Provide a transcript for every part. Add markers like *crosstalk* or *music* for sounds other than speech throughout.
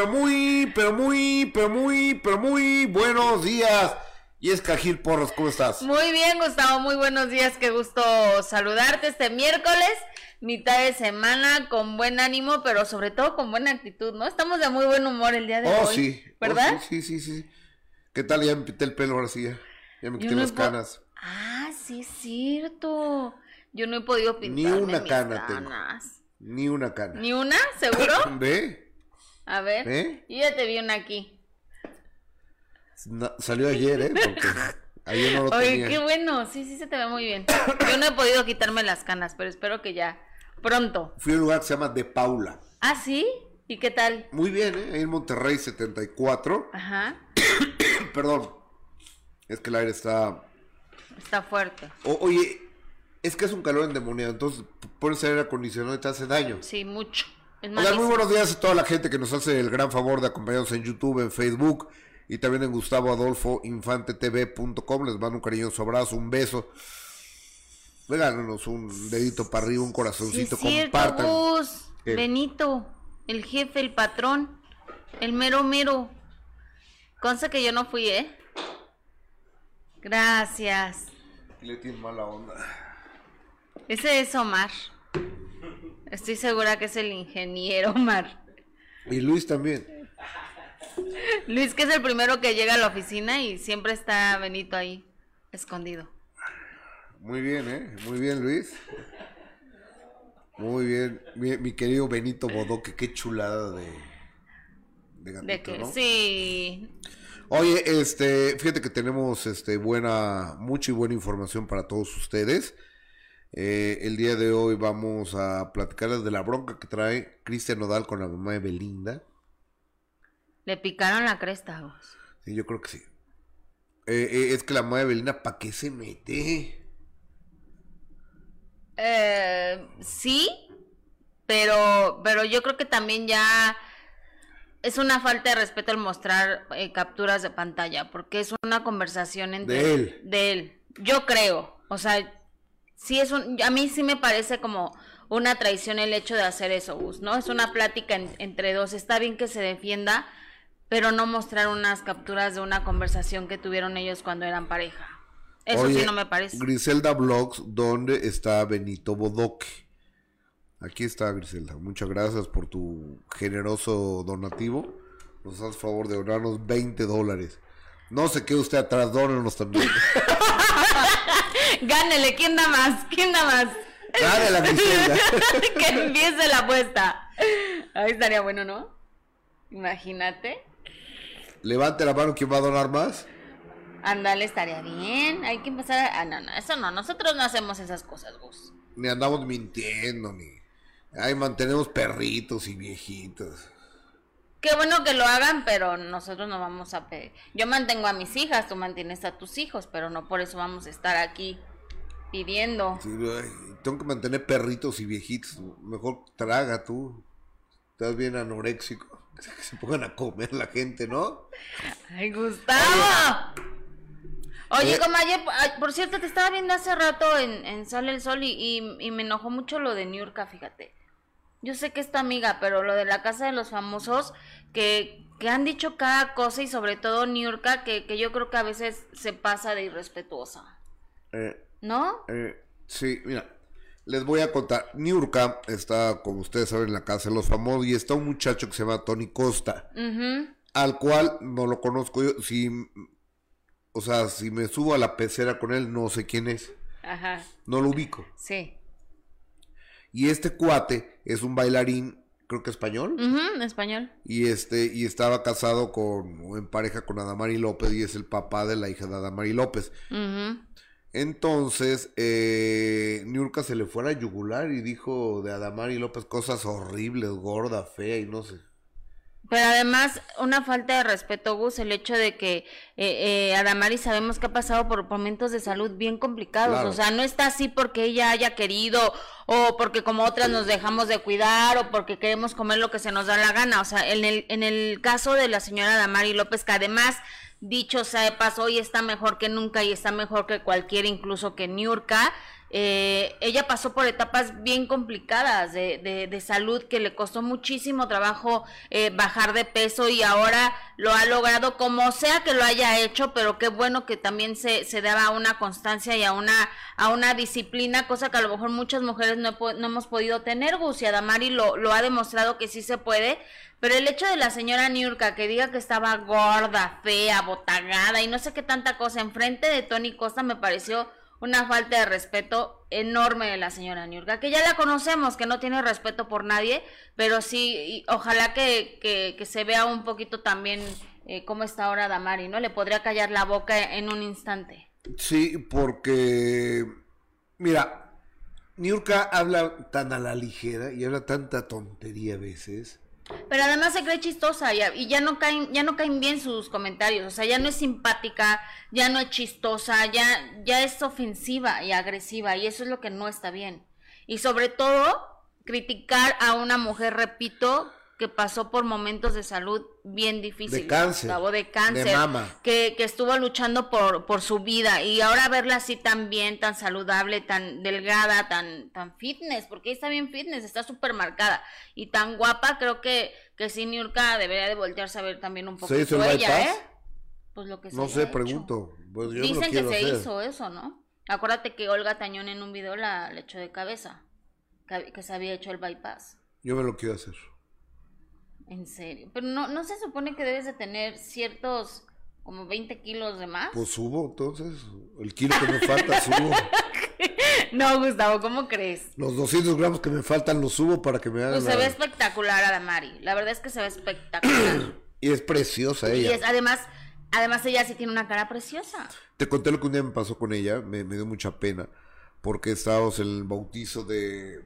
pero muy, pero muy, pero muy, pero muy, buenos días. Y es Cajil Porros, ¿cómo estás? Muy bien, Gustavo, muy buenos días, qué gusto saludarte este miércoles, mitad de semana, con buen ánimo, pero sobre todo con buena actitud, ¿no? Estamos de muy buen humor el día de oh, hoy. Sí. Oh, ¿Verdad? sí, sí, sí, sí. ¿Qué tal? Ya me pité el pelo ahora sí, ya, ya me quité no las canas. Ah, sí es cierto. Yo no he podido Ni pintarme una mis cana tengo. canas. Ni una cana. ¿Ni una? ¿Seguro? *laughs* ¿Ve? A ver. ¿Eh? Yo ya te vi una aquí. Salió ayer, ¿eh? Porque ayer no lo Oye, tenía. qué bueno. Sí, sí se te ve muy bien. Yo no he podido quitarme las canas, pero espero que ya pronto. Fui a un lugar que se llama De Paula. ¿Ah, sí? ¿Y qué tal? Muy bien, ¿eh? Ahí en Monterrey 74. Ajá. *coughs* Perdón. Es que el aire está Está fuerte. O- oye, es que es un calor endemoniado, entonces pones aire acondicionado y te hace daño. Sí, mucho. Hola, muy buenos días a toda la gente que nos hace el gran favor de acompañarnos en YouTube, en Facebook y también en Gustavo Adolfo GustavoAdolfoInfanteTV.com. Les mando un cariñoso abrazo, un beso. Regálanos un dedito para arriba, un Sí, corazoncito, cierto, compartan. Benito, el jefe, el patrón, el mero mero. Consta que yo no fui, ¿eh? Gracias. Le tiene mala onda. Ese es Omar. Estoy segura que es el ingeniero Omar. Y Luis también. Luis, que es el primero que llega a la oficina y siempre está Benito ahí, escondido. Muy bien, ¿eh? Muy bien, Luis. Muy bien. Mi, mi querido Benito Bodoque, qué chulada de, de gatito, De que ¿no? sí. Oye, este, fíjate que tenemos este buena, mucha y buena información para todos ustedes. Eh, el día de hoy vamos a platicarles de la bronca que trae Cristian Nodal con la mamá de Belinda. Le picaron la cresta, Gus. Sí, yo creo que sí. Eh, eh, es que la mamá de Belinda, ¿para qué se mete? Eh, sí, pero, pero yo creo que también ya es una falta de respeto el mostrar eh, capturas de pantalla, porque es una conversación entre De él. de él. Yo creo, o sea, sí es un, a mí sí me parece como una traición el hecho de hacer eso, Gus, ¿no? Es una plática en- entre dos. Está bien que se defienda, pero no mostrar unas capturas de una conversación que tuvieron ellos cuando eran pareja. Eso Oye, sí no me parece. Griselda Blogs, ¿dónde está Benito Bodoque? Aquí está Griselda. Muchas gracias por tu generoso donativo. Nos haces favor de donarnos 20 dólares. No se quede usted atrás, dónenos también. *laughs* Gánele, ¿quién da más? ¿Quién da más? Dale la *laughs* que empiece la apuesta. Ahí estaría bueno, ¿no? Imagínate. Levante la mano quien va a donar más. Ándale, estaría bien. Hay que empezar a... Ah, no, no, eso no. Nosotros no hacemos esas cosas, Gus. Ni andamos mintiendo, ni. Ay, mantenemos perritos y viejitos. Qué bueno que lo hagan, pero nosotros no vamos a pedir. Yo mantengo a mis hijas, tú mantienes a tus hijos, pero no por eso vamos a estar aquí pidiendo. Sí, tengo que mantener perritos y viejitos. Mejor traga tú. Estás bien anoréxico. *laughs* Que se pongan a comer la gente, ¿no? ¡Ay, Gustavo! Oye, Eh. como ayer, ay, por cierto, te estaba viendo hace rato en, en Sale el Sol y, y- y me enojó mucho lo de Niurka, fíjate. Yo sé que es tu amiga, pero lo de la casa de los famosos, que, que han dicho cada cosa y sobre todo Niurka, que, que yo creo que a veces se pasa de irrespetuosa. Eh, ¿No? eh, sí, mira. Les voy a contar. Niurka está, como ustedes saben, en la casa de los famosos y está un muchacho que se llama Tony Costa. Al cual no lo conozco yo. Si, o sea, si me subo a la pecera con él, no sé quién es. Ajá, No lo ubico. sí. Y este cuate es un bailarín, creo que español. Español. Y este, y estaba casado con, o en pareja con Adamari López, y es el papá de la hija de Adamari López. Entonces, eh, Niurka se le fue a la yugular y dijo de Adamari López cosas horribles, gorda, fea y no sé. Pero además, una falta de respeto, Gus, el hecho de que eh, eh, Adamari sabemos que ha pasado por momentos de salud bien complicados. Claro. O sea, no está así porque ella haya querido, o porque como otras nos dejamos de cuidar, o porque queremos comer lo que se nos da la gana. O sea, en el, en el caso de la señora Adamari López, que además, dicho sea de paso, hoy está mejor que nunca y está mejor que cualquiera, incluso que Niurka. Eh, ella pasó por etapas bien complicadas de, de, de salud que le costó muchísimo trabajo eh, bajar de peso y ahora lo ha logrado como sea que lo haya hecho, pero qué bueno que también se, se daba a una constancia y a una, a una disciplina, cosa que a lo mejor muchas mujeres no, no hemos podido tener, Gus, y Adamari lo, lo ha demostrado que sí se puede, pero el hecho de la señora Niurka que diga que estaba gorda, fea, botagada y no sé qué tanta cosa enfrente de Tony Costa me pareció una falta de respeto enorme de la señora Niurka, que ya la conocemos, que no tiene respeto por nadie, pero sí, ojalá que, que, se vea un poquito también eh, cómo está ahora Damari, ¿no? Le podría callar la boca en un instante. Sí, porque, mira, Niurka habla tan a la ligera y habla tanta tontería a veces pero además se cree chistosa y, y, ya no caen, ya no caen bien sus comentarios, o sea, ya no es simpática, ya no es chistosa, ya, ya es ofensiva y agresiva, y eso es lo que no está bien. Y sobre todo, criticar a una mujer, repito, que pasó por momentos de salud bien difíciles. De cáncer. de cáncer. De mama. Que, que estuvo luchando por, por su vida. Y ahora verla así tan bien, tan saludable, tan delgada, tan, tan fitness, porque está bien fitness, está súper marcada. Y tan guapa, creo que, que sí, Niurka debería de voltearse a ver también un poco ¿Se hizo ella, ¿eh? Pues lo que No sé, pregunto. Pues Dicen que se hizo eso, ¿no? Acuérdate que Olga Tañón en un video la le echó de cabeza, que, que se había hecho el bypass. Yo me lo quiero hacer. En serio. Pero no, no se supone que debes de tener ciertos como 20 kilos de más. Pues subo, entonces. El kilo que me falta *laughs* subo. no, Gustavo, ¿cómo crees? Los 200 gramos que me faltan los subo para que me hagan. Pues se ve espectacular Adamari. La verdad es que se ve espectacular. *clears throat* y es preciosa ella. Y es, además, además ella sí tiene una cara preciosa. Te conté lo que un día me pasó con ella. Me, me dio mucha pena. Porque estábamos en el bautizo de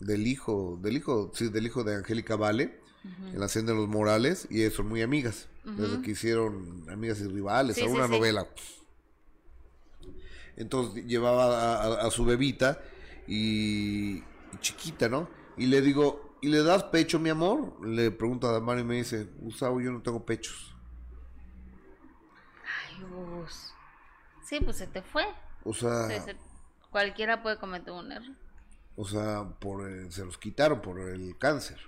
del hijo, del hijo, sí, del hijo de Angélica Vale en la hacienda de los Morales y son muy amigas, desde que hicieron Amigas y Rivales, a una novela. Entonces llevaba a, su bebita y, chiquita, ¿no? Y le digo, ¿y le das pecho, mi amor? Le pregunto a Damar y me dice, Gustavo, yo no tengo pechos. Ay, Gus. Sí, pues se te fue. O sea... cualquiera puede cometer un error. O sea, por se los quitaron por el cáncer.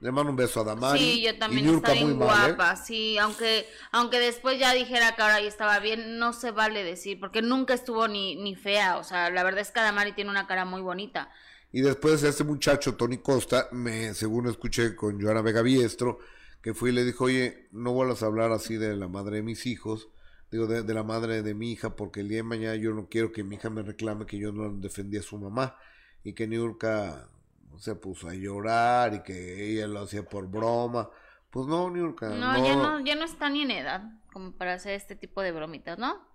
Le mando un beso a Damari. Sí, yo también está bien ¿eh? guapa, sí, aunque aunque después ya dijera que ahora ya estaba bien, no se vale decir, porque nunca estuvo ni, ni fea, o sea, la verdad es que Damari tiene una cara muy bonita. Y después este muchacho, Tony Costa, me según escuché con Joana Vega Biestro, que fue y le dijo, oye, no vuelvas a hablar así de la madre de mis hijos, digo, de, de la madre de mi hija, porque el día de mañana yo no quiero que mi hija me reclame que yo no defendía a su mamá, y que Niurka se puso a llorar y que ella lo hacía por broma. Pues no, Niurka. No, no, ya no, ya no está ni en edad como para hacer este tipo de bromitas, ¿no?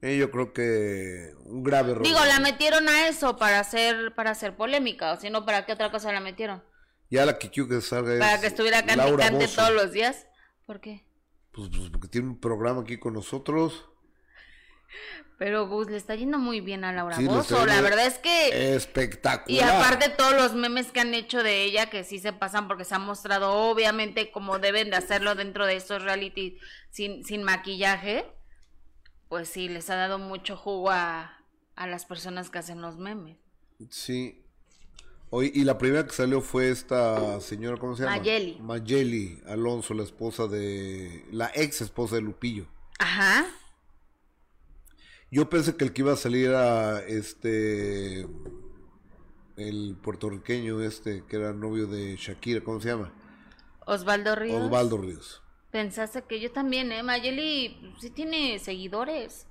Eh, yo creo que un grave error. Digo, la metieron a eso para hacer, para hacer polémica, o si no, ¿para qué otra cosa la metieron? Ya la que quiero que salga Para que estuviera cantante todos los días. ¿Por qué? Pues, pues porque tiene un programa aquí con nosotros. Pero Gus, le está yendo muy bien a Laura Bozo. La verdad es que. Espectacular. Y aparte, todos los memes que han hecho de ella, que sí se pasan porque se ha mostrado, obviamente, como deben de hacerlo dentro de estos reality sin, sin maquillaje. Pues sí, les ha dado mucho jugo a, a las personas que hacen los memes. Sí. Hoy, y la primera que salió fue esta señora, ¿cómo se llama? Mayeli. Mayeli Alonso, la esposa de. La ex esposa de Lupillo. Ajá. Yo pensé que el que iba a salir era este. El puertorriqueño este, que era novio de Shakira, ¿cómo se llama? Osvaldo Ríos. Osvaldo Ríos. Pensaste que yo también, ¿eh? Mayeli sí tiene seguidores.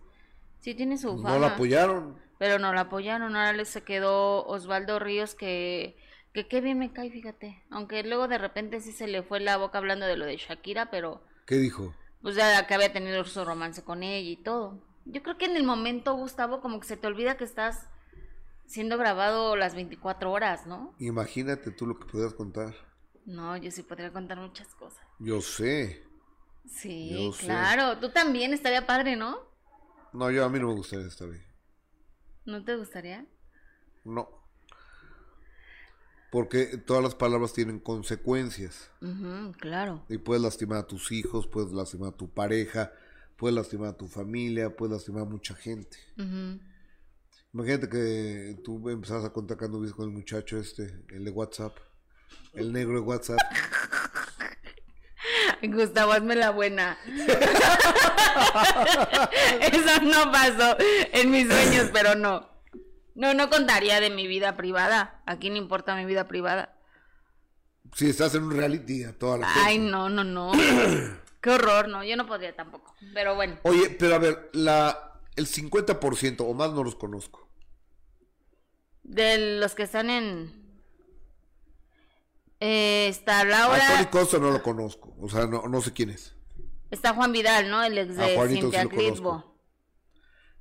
Sí tiene su fama. No la apoyaron. Pero no la apoyaron. Ahora le se quedó Osvaldo Ríos que que qué bien me cae, fíjate. Aunque luego de repente sí se le fue la boca hablando de lo de Shakira, pero... ¿Qué dijo? Pues ya que había tenido su romance con ella y todo. Yo creo que en el momento, Gustavo, como que se te olvida que estás siendo grabado las 24 horas, ¿no? Imagínate tú lo que podrías contar. No, yo sí podría contar muchas cosas. Yo sé. Sí, claro. Tú también estaría padre, ¿no? No, yo a mí no me gustaría estar ahí. ¿No te gustaría? No. Porque todas las palabras tienen consecuencias. claro. Y puedes lastimar a tus hijos, puedes lastimar a tu pareja, puede lastimar a tu familia, puede lastimar a mucha gente. Imagínate que tú empezabas a contar viste con el muchacho este, el de WhatsApp, el negro de WhatsApp. *laughs* Gustavo, hazme la buena. *laughs* Eso no pasó en mis sueños, pero no. No, no contaría de mi vida privada. Aquí no importa mi vida privada. Si estás en un reality a toda la Ay, no, no, no. *clears throat* Qué horror, no. Yo no podría tampoco. Pero bueno. Oye, pero a ver, la, el 50% o más no los conozco. De los que están en. Eh, está Laura. A Tony Costa no lo conozco. O sea, no, no sé quién es. Está Juan Vidal, ¿no? El ex de Cintia sí.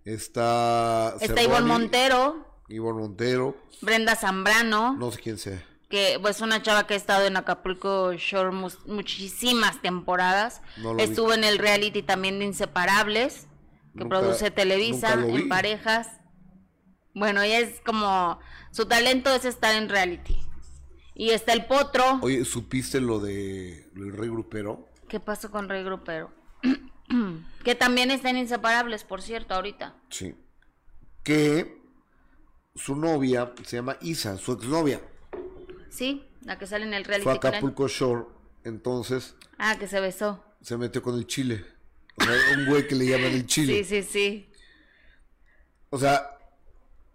Está. Está Ivonne Montero. Ivonne Montero. Brenda Zambrano. No sé quién sea. Que pues una chava que ha estado en Acapulco Shore muchísimas temporadas. No lo vi. Estuvo en el reality también de Inseparables, que Nunca- produce Televisa en parejas. Bueno, ella es como su talento es estar en reality. Y está el Potro. Oye, ¿supiste lo de del Rey Grupero? ¿Qué pasó con Rey Grupero? *clears throat* que también está en Inseparables, por cierto, ahorita. Sí. Que su novia se llama Isa, su exnovia. Sí, la que sale en el reality. Fue a. Acapulco Shore. Entonces Ah, que se besó. se metió con el chile. O sea, un güey que le llaman el chile. Sí, sí, sí. O sea,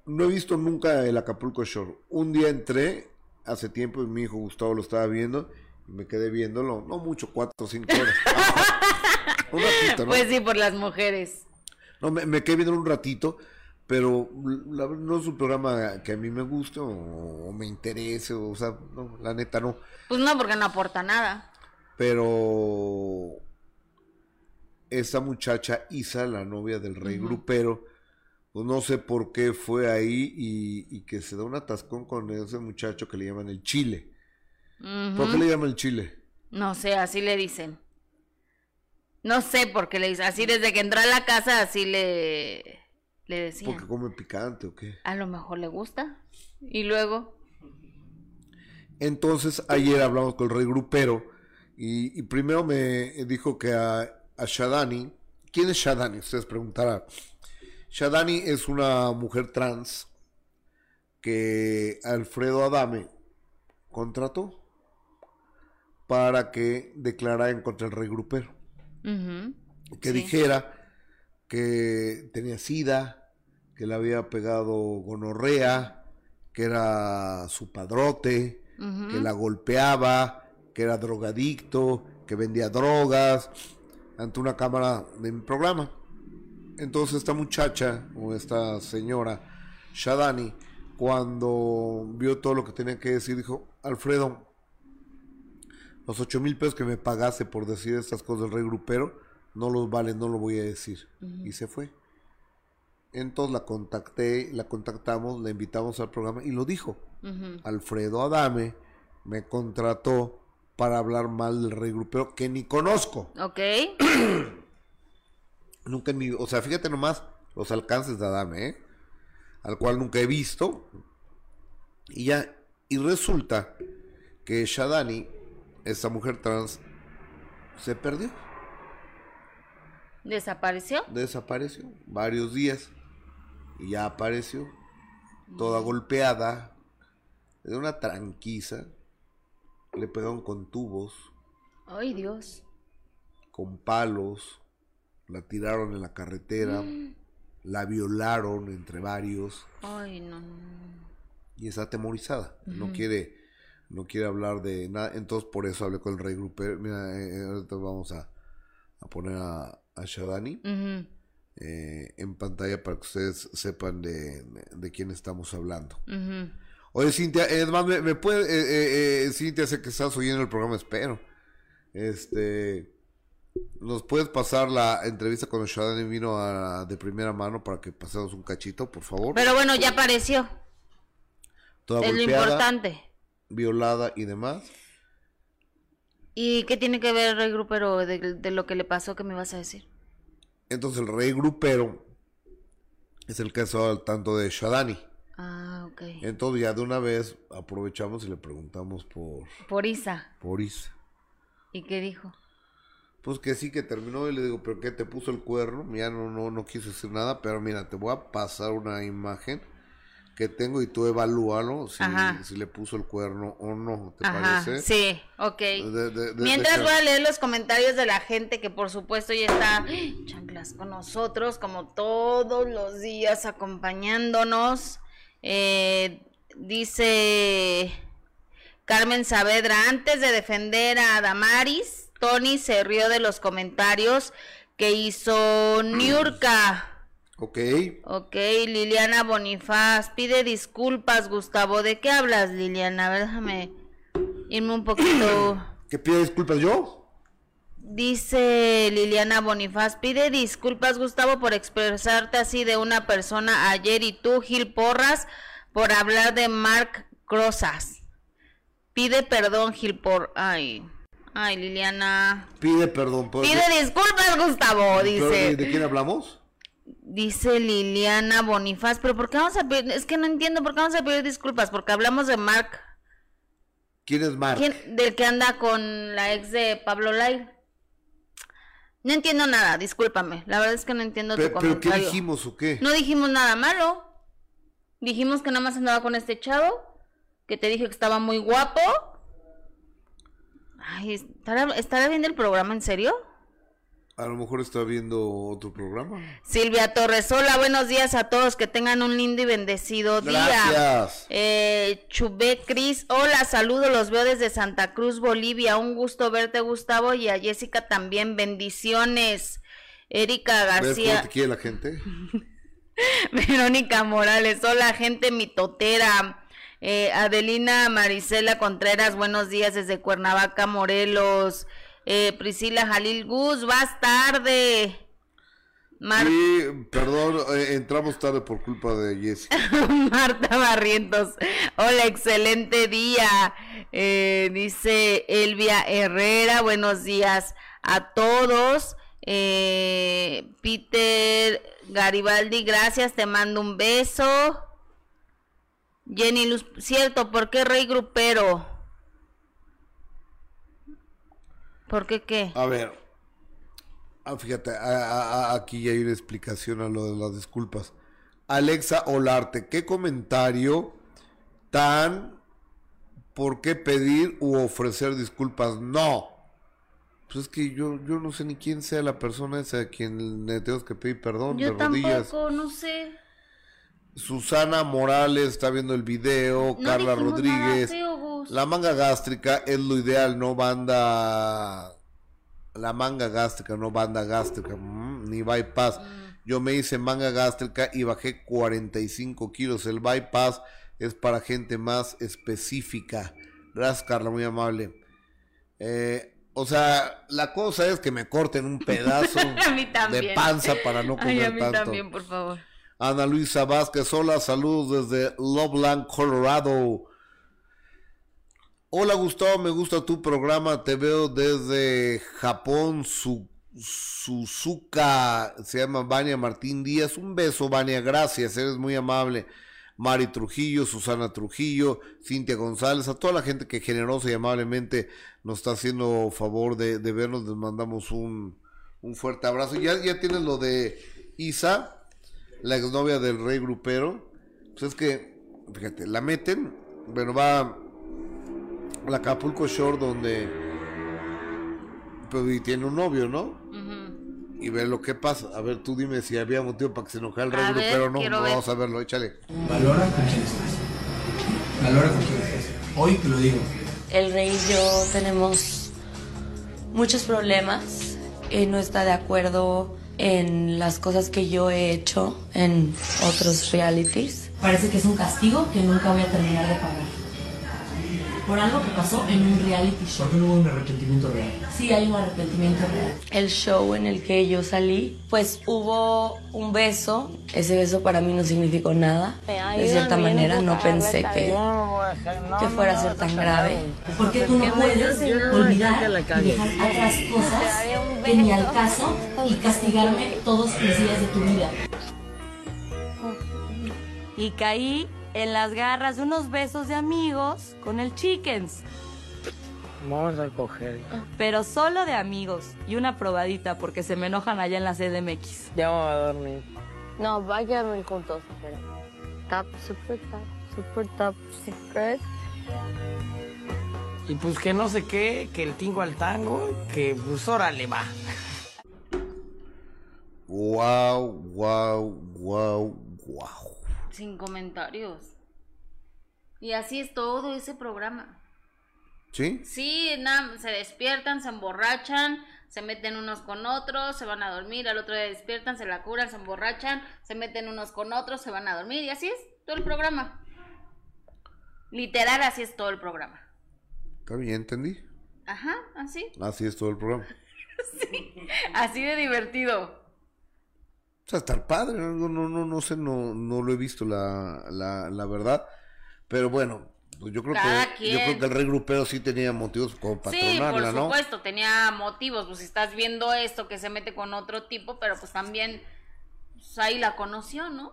no he visto nunca el Acapulco Shore. Un día entré, hace tiempo, y mi hijo Gustavo lo estaba viendo, y me quedé viéndolo, no mucho, cuatro o cinco horas. *laughs* un ratito, ¿no? Pues sí, por las mujeres. No, me, me quedé viendo un ratito, pero la no es un programa que a mí me guste o, o me interese, o, sea, no, la neta no. Pues no, porque no aporta nada. Pero esa muchacha Isa, la novia del rey grupero, pues no sé por qué fue ahí y, y que se da un atascón con ese muchacho que le llaman el chile. ¿Por qué le llaman el chile? No sé, así le dicen. No sé por qué le dicen. Así desde que entró a la casa, así le, le decían. ¿Porque come picante o qué? A lo mejor le gusta. Y luego, Entonces ayer hablamos con el rey grupero y, y primero me dijo que a, a Shadani, ¿quién es Shadani? Ustedes preguntarán. Shadani es una mujer trans que Alfredo Adame contrató para que declarara en contra del rey grupero. ujú, Que Sí. dijera que tenía sida, que le había pegado gonorrea, que era su padrote, que la golpeaba, que era drogadicto, que vendía drogas, ante una cámara de mi programa. Entonces esta muchacha, o esta señora, Shadani, cuando vio todo lo que tenía que decir, dijo, Alfredo, los ocho mil pesos que me pagaste por decir estas cosas del rey grupero, no los vale, no lo voy a decir. Y se fue. Entonces la contacté, la contactamos, la invitamos al programa y lo dijo. Alfredo Adame me contrató para hablar mal del rey grupero que ni conozco. Ok. *clears throat* Nunca en mi, o sea, fíjate nomás los alcances de Adame, ¿eh? Al cual nunca he visto. Y ya, y resulta que Shadani, esta mujer trans, se perdió, ¿Desapareció? desapareció varios días y ya apareció, toda golpeada, de una tranquiza, le pegaron con tubos, Ay, Dios. con palos, la tiraron en la carretera, *gasps* la violaron entre varios Ay, no. y está atemorizada. No quiere, no quiere hablar de nada. Entonces por eso hablé con el rey grupero. Mira, eh, ahorita vamos a, a poner a, a Shadani eh, en pantalla para que ustedes sepan de, de quién estamos hablando. ujú. Oye, Cintia, es más, me, me puede, eh, eh, eh, Cintia, sé que estás oyendo el programa, espero. Este, ¿nos puedes pasar la entrevista cuando Shadani vino a- de primera mano para que pasemos un cachito, por favor? Pero bueno, ya apareció. Toda Es lo golpeada, importante. violada y demás. ¿Y qué tiene que ver el grupero de, de lo que le pasó que me vas a decir? Entonces el rey grupero es el que está al tanto de Shadani. Ah, ok. Entonces ya de una vez aprovechamos y le preguntamos por, Por Isa. por Isa. ¿Y qué dijo? Pues que sí que terminó y le digo, pero ¿qué te puso el cuerno? Ya no, no, no quiso decir nada, pero mira, te voy a pasar una imagen que tengo y tú evalúalo si, le puso el cuerno o no, ¿te Ajá, parece? sí, ok. De- de- de- Mientras voy a leer los comentarios de la gente que por supuesto ya está chanclas con nosotros como todos los días acompañándonos. Eh, dice Carmen Saavedra, antes de defender a Damaris, Tony se rió de los comentarios que hizo Niurka. Ok, Ok, Liliana Bonifaz, pide disculpas, Gustavo. ¿De qué hablas, Liliana? A ver, déjame irme un poquito. *clears throat* ¿que pide disculpas yo? Dice Liliana Bonifaz, pide disculpas, Gustavo, por expresarte así de una persona ayer y tú, Gil Porras, por hablar de Mark Crozas. Pide perdón, Gil por... Ay, ay, Liliana. Pide perdón. ¿puedo Pide decir? disculpas, Gustavo, dice. ¿De quién hablamos? Dice Liliana Bonifaz, pero ¿por qué vamos a pedir? Es que no entiendo por qué vamos a pedir disculpas, porque hablamos de Mark, ¿Quién es Mark? ¿quién- del que anda con la ex de Pablo Lai. No entiendo nada, discúlpame, la verdad es que no entiendo Pe- tu ¿Pero qué comentario. dijimos o qué? No dijimos nada malo, dijimos que nada más andaba con este chavo, que te dije que estaba muy guapo. Ay, ¿estará, ¿estará viendo el programa en serio? A lo mejor está viendo otro programa. Silvia Torres, hola, buenos días a todos, que tengan un lindo y bendecido día. Gracias. Eh, Chubé Cris, hola, saludo, los veo desde Santa Cruz, Bolivia. Un gusto verte, Gustavo, y a Jessica también. Bendiciones. Erika ¿Ves García, quiere la gente? *laughs* Verónica Morales, hola, gente mitotera. Eh, Adelina Marisela Contreras, buenos días desde Cuernavaca, Morelos. Eh, Priscila Jalil Gus, vas tarde. Mar- Sí, perdón, eh, entramos tarde por culpa de Jessica. *laughs* Marta Barrientos, hola, excelente día. Eh, dice Elvia Herrera, buenos días a todos. Eh, Peter Garibaldi, gracias, te mando un beso. Jenny Luz, cierto, ¿por qué Rey Grupero? ¿Por qué qué? A ver, ah, fíjate, a- a- aquí hay una explicación a lo de las disculpas. Alexa Olarte, ¿qué comentario tan por qué pedir u ofrecer disculpas? No. Pues es que yo, yo no sé ni quién sea la persona esa a quien le tengo que pedir perdón Yo de rodillas. tampoco, no sé. Susana Morales está viendo el video, No Carla Rodríguez. nada feo, La manga gástrica es lo ideal, no banda. La manga gástrica, no banda gástrica, mm, ni bypass. Yo me hice manga gástrica y bajé 45 kilos. El bypass es para gente más específica. Gracias, Carla, muy amable. Eh, o sea, la cosa es que me corten un pedazo *laughs* de panza para no *laughs* Ay, comer a mí tanto. también, por favor. Ana Luisa Vázquez, hola, saludos desde Loveland, Colorado. Hola Gustavo, me gusta tu programa, te veo desde Japón, su, Suzuka, se llama Vania Martín Díaz. Un beso, Vania, gracias, eres muy amable. Mari Trujillo, Susana Trujillo, Cintia González, a toda la gente que generosa y amablemente nos está haciendo favor de, vernos, les mandamos un, un fuerte abrazo. Ya, ya tienes lo de Isa, la exnovia del rey grupero, pues es que, fíjate, la meten, bueno, va la Acapulco Shore donde, pues, y tiene un novio, ¿no? Y ve lo que pasa. A ver, tú dime si había motivo para que se enojara el rey A ver, grupero o no. quiero No, ver. Vamos a verlo, échale. Valora con quién estás. Valora con quién estás. Hoy te lo digo. El rey y yo tenemos muchos problemas. Él no está de acuerdo en las cosas que yo he hecho en otros realities. Parece que es un castigo que nunca voy a terminar de pagar. Por algo que pasó en un reality show. ¿Por qué no hubo un arrepentimiento real? Sí hay un arrepentimiento real. El show en el que yo salí, pues hubo un beso. Ese beso para mí no significó nada. De cierta manera no pensé que, que fuera a ser tan grave. ¿Por qué tú no puedes olvidar y dejar otras *laughs* cosas que ni al caso y castigarme todos los días de tu vida? Y caí en las garras de unos besos de amigos con el Chickens. Vamos a coger. Pero solo de amigos y una probadita porque se me enojan allá en la CDMX. Ya vamos a dormir. No, va a quedarme juntos, pero. Top, super top, super top secret. Y pues que no sé qué, que el tingo al tango, que pues órale va. Wow, wow, wow, wow. Sin comentarios. Y así es todo ese programa. ¿Sí? Sí, se despiertan, se emborrachan, se meten unos con otros, se van a dormir, al otro día despiertan, se la curan, se emborrachan, se meten unos con otros, se van a dormir y así es todo el programa. Literal, así es todo el programa. Está bien, entendí. Ajá, así. Así es todo el programa. *laughs* Así de divertido. Sea, estar padre, no, no, no, no sé, no, no lo he visto la, la, la verdad. Pero bueno, pues yo creo Cada que yo creo quien. que el rey grupero sí tenía motivos como para Sí, por ¿no? supuesto, tenía motivos. Pues si estás viendo esto que se mete con otro tipo, pero pues también pues, ahí la conoció, ¿no?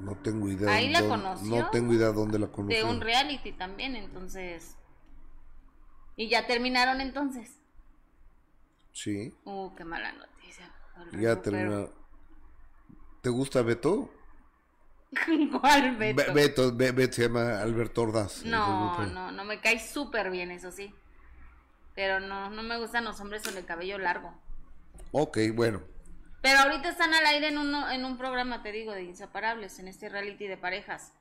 No tengo idea. Ahí la dónde- conoció. No tengo idea dónde la conoció. De un reality también, entonces. Y ya terminaron entonces. Sí, Uh, qué mala noticia. Ya termina. ¿Te gusta Beto? *laughs* ¿Cuál Beto? Be- Beto, Be- Beto se llama Alberto Ordaz. No, no, no me cae súper bien, eso sí. Pero no, no me gustan los hombres con el cabello largo. Ok, bueno. Pero ahorita están al aire en, uno, en un programa, te digo, de inseparables, en este reality de parejas.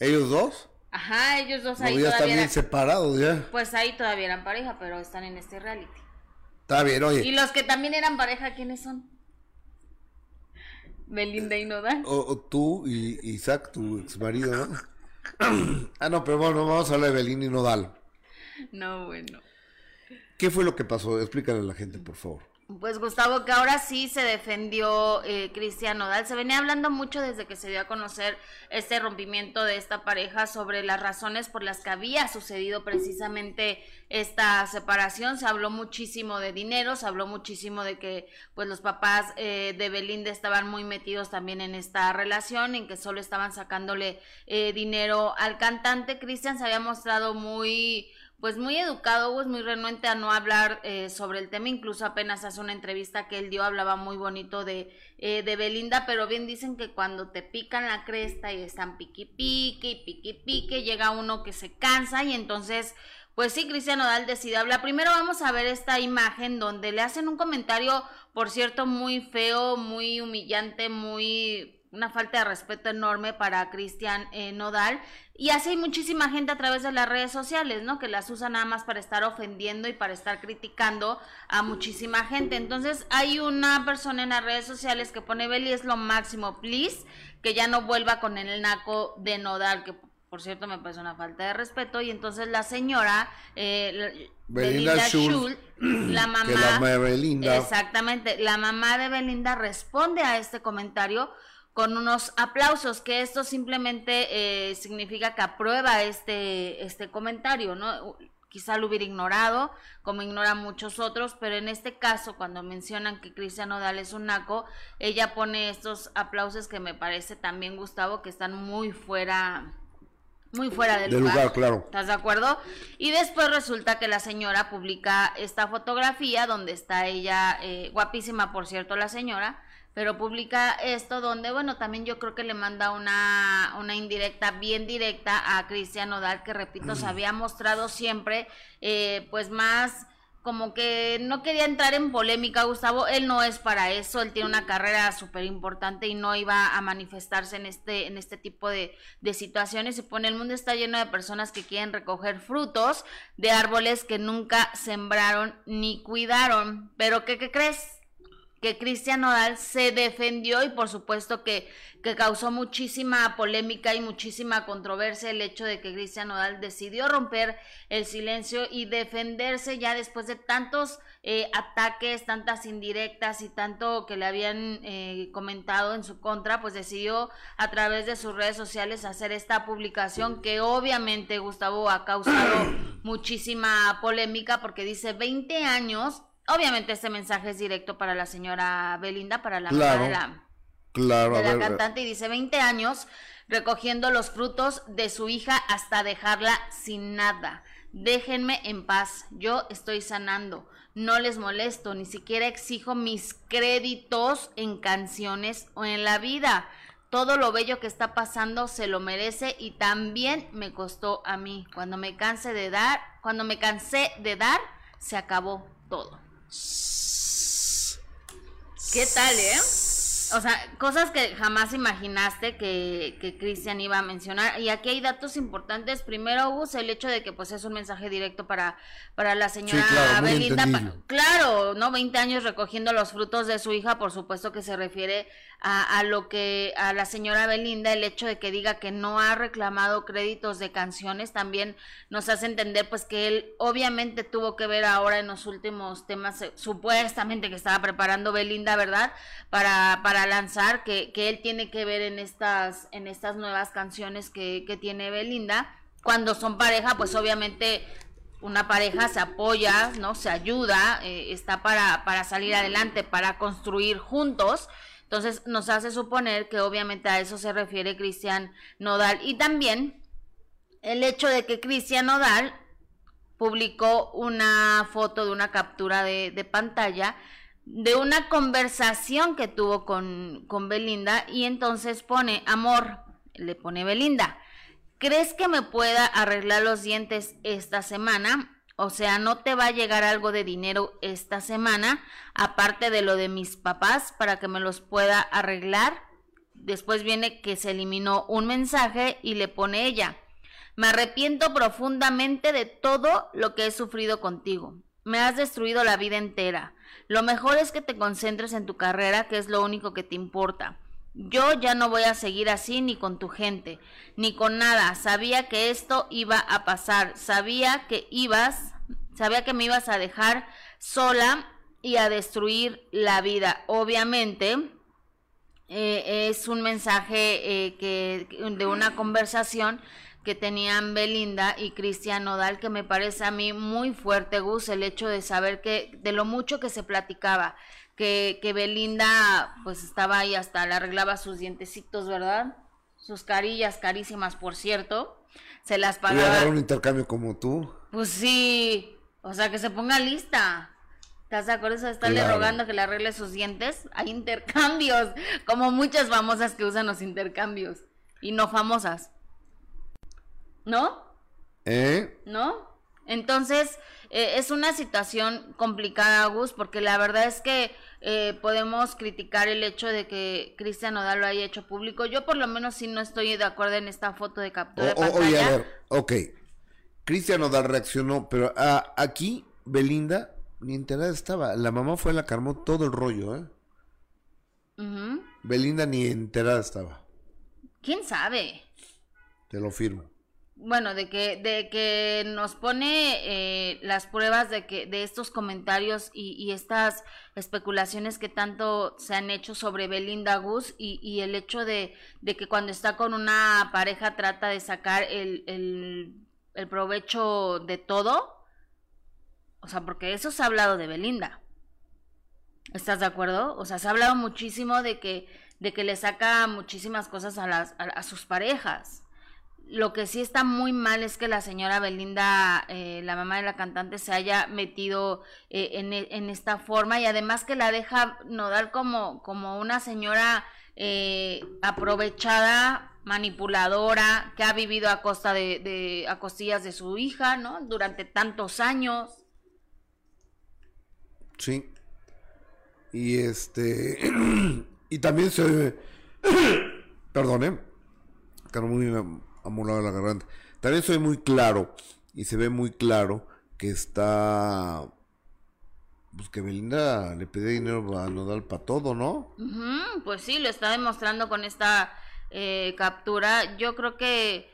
¿Ellos dos? Ajá, ellos dos No, ahí ya están todavía bien eran, separados ya. Pues ahí todavía eran pareja, pero están en este reality. Está bien, Y oye. los que también eran pareja, ¿quiénes son? Belinda y Nodal. O, o tú y Isaac, tu ex marido, ¿no? *clears throat* ah, no, pero bueno, vamos a hablar de Belín y Nodal. No, bueno. ¿Qué fue lo que pasó? Explícale a la gente, por favor. Pues Gustavo, que ahora sí se defendió eh, Cristian Nodal. Se venía hablando mucho desde que se dio a conocer este rompimiento de esta pareja sobre las razones por las que había sucedido precisamente esta separación. Se habló muchísimo de dinero, se habló muchísimo de que pues los papás eh, de Belinda estaban muy metidos también en esta relación, en que solo estaban sacándole eh, dinero al cantante. Cristian se había mostrado muy pues muy educado, pues muy renuente a no hablar eh, sobre el tema, incluso apenas hace una entrevista que él dio, hablaba muy bonito de, eh, de Belinda, pero bien dicen que cuando te pican la cresta y están piqui pique y piqui pique, llega uno que se cansa y entonces, pues sí, Cristian Nodal decide hablar. Primero vamos a ver esta imagen donde le hacen un comentario, por cierto, muy feo, muy humillante, muy una falta de respeto enorme para Cristian eh, Nodal. Y así hay muchísima gente a través de las redes sociales, ¿no? Que las usa nada más para estar ofendiendo y para estar criticando a muchísima gente. Entonces hay una persona en las redes sociales que pone Beli es lo máximo, please, que ya no vuelva con el naco de Nodal, que por cierto me parece una falta de respeto. Y entonces la señora, eh, Belinda Schultz, la mamá... que la mamá de Belinda. Exactamente, la mamá de Belinda responde a este comentario con unos aplausos, que esto simplemente eh, significa que aprueba este, este comentario, ¿no? Quizá lo hubiera ignorado, como ignora muchos otros, pero en este caso, cuando mencionan que Cristian Nodal es un naco, ella pone estos aplausos que me parece también, Gustavo, que están muy fuera, muy fuera del Del lugar, claro. ¿Estás de acuerdo? Y después resulta que la señora publica esta fotografía donde está ella, eh, guapísima por cierto la señora, pero publica esto donde, bueno, también yo creo que le manda una, una indirecta, bien directa a Cristian Nodal, que repito, se había mostrado siempre, eh, pues más como que no quería entrar en polémica, Gustavo, él no es para eso, él tiene una carrera súper importante y no iba a manifestarse en este, en este tipo de, de situaciones. Y pone, el mundo está lleno de personas que quieren recoger frutos de árboles que nunca sembraron ni cuidaron. Pero ¿qué, qué crees? Que Cristian Nodal se defendió y por supuesto que, que causó muchísima polémica y muchísima controversia el hecho de que Cristian Nodal decidió romper el silencio y defenderse ya después de tantos eh, ataques, tantas indirectas y tanto que le habían eh, comentado en su contra, pues decidió a través de sus redes sociales hacer esta publicación que obviamente Gustavo ha causado *clears throat* muchísima polémica porque dice 20 años Obviamente este mensaje es directo para la señora Belinda, para la Claro. mamá de la, Claro, de a la ver, cantante y dice 20 años recogiendo los frutos de su hija hasta dejarla sin nada. Déjenme en paz, yo estoy sanando, no les molesto, ni siquiera exijo mis créditos en canciones o en la vida. Todo lo bello que está pasando se lo merece y también me costó a mí. Cuando me canse de dar, cuando me cansé de dar, se acabó todo. ¿Qué tal, eh? O sea, cosas que jamás imaginaste que, que Cristian iba a mencionar. Y aquí hay datos importantes. Primero, Gus, el hecho de que pues es un mensaje directo para, para la señora Sí, claro, muy Belinda. Claro, ¿no? 20 años recogiendo los frutos de su hija, por supuesto que se refiere a, a lo que a la señora Belinda, el hecho de que diga que no ha reclamado créditos de canciones, también nos hace entender pues que él obviamente tuvo que ver ahora en los últimos temas, eh, supuestamente que estaba preparando Belinda, ¿verdad? Para, para lanzar, que, que él tiene que ver en estas, en estas nuevas canciones que, que tiene Belinda. Cuando son pareja, pues obviamente una pareja se apoya, ¿no? Se ayuda, eh, está para, para salir adelante, para construir juntos. Entonces nos hace suponer que obviamente a eso se refiere Cristian Nodal. Y también el hecho de que Cristian Nodal publicó una foto de una captura de, de pantalla de una conversación que tuvo con, con Belinda y entonces pone, amor, le pone Belinda, ¿crees que me pueda arreglar los dientes esta semana? O sea, ¿no te va a llegar algo de dinero esta semana, aparte de lo de mis papás, para que me los pueda arreglar? Después viene que se eliminó un mensaje y le pone ella. Me arrepiento profundamente de todo lo que he sufrido contigo. Me has destruido la vida entera. Lo mejor es que te concentres en tu carrera, que es lo único que te importa. Yo ya no voy a seguir así ni con tu gente, ni con nada. Sabía que esto iba a pasar. Sabía que ibas, sabía que me ibas a dejar sola y a destruir la vida. Obviamente, eh, es un mensaje eh, que de una conversación que tenían Belinda y Cristian Nodal que me parece a mí muy fuerte Gus el hecho de saber que de lo mucho que se platicaba que, que Belinda pues estaba ahí hasta le arreglaba sus dientecitos verdad sus carillas carísimas por cierto se las Voy a pagaba dar un intercambio como tú. pues sí, o sea, que se ponga lista. ¿Estás de acuerdo? Eso estarle Claro. rogando que le arregle sus dientes. Hay intercambios, como muchas famosas que usan los intercambios. Y no famosas. ¿No? ¿Eh? ¿no? Entonces, eh, es una situación complicada, Gus, porque la verdad es que eh, podemos criticar el hecho de que Cristian Nodal lo haya hecho público. Yo por lo menos sí no estoy de acuerdo en esta foto de O- captura de pantalla. oye, a ver, ok. Cristian Nodal reaccionó, pero ah, aquí Belinda ni enterada estaba. La mamá fue la que armó todo el rollo, ¿eh? Belinda ni enterada estaba. ¿Quién sabe? Te lo firmo. Bueno, de que, de que nos pone eh, las pruebas de que de estos comentarios y, estas especulaciones que tanto se han hecho sobre Belinda Gus y, el hecho de, de que cuando está con una pareja trata de sacar el, el, el provecho de todo. O sea, porque eso se ha hablado de Belinda. ¿Estás de acuerdo? O sea, se ha hablado muchísimo de que, de que le saca muchísimas cosas a, las, a sus parejas. Lo que sí está muy mal es que la señora Belinda, eh, la mamá de la cantante, se haya metido eh, en, e- en esta forma y además que la deja nodal como, como una señora eh, aprovechada, manipuladora, que ha vivido a costa de, de, a costillas de su hija, ¿no? Durante tantos años. Sí. Y este. *clears throat* y también se. Perdón, ¿eh? Muy am- amolado la garganta. También soy muy claro. Y se ve muy claro que está. Pues que Belinda le pide dinero a Nodal para todo, ¿no? Pues sí, lo está demostrando con esta eh, captura. Yo creo que,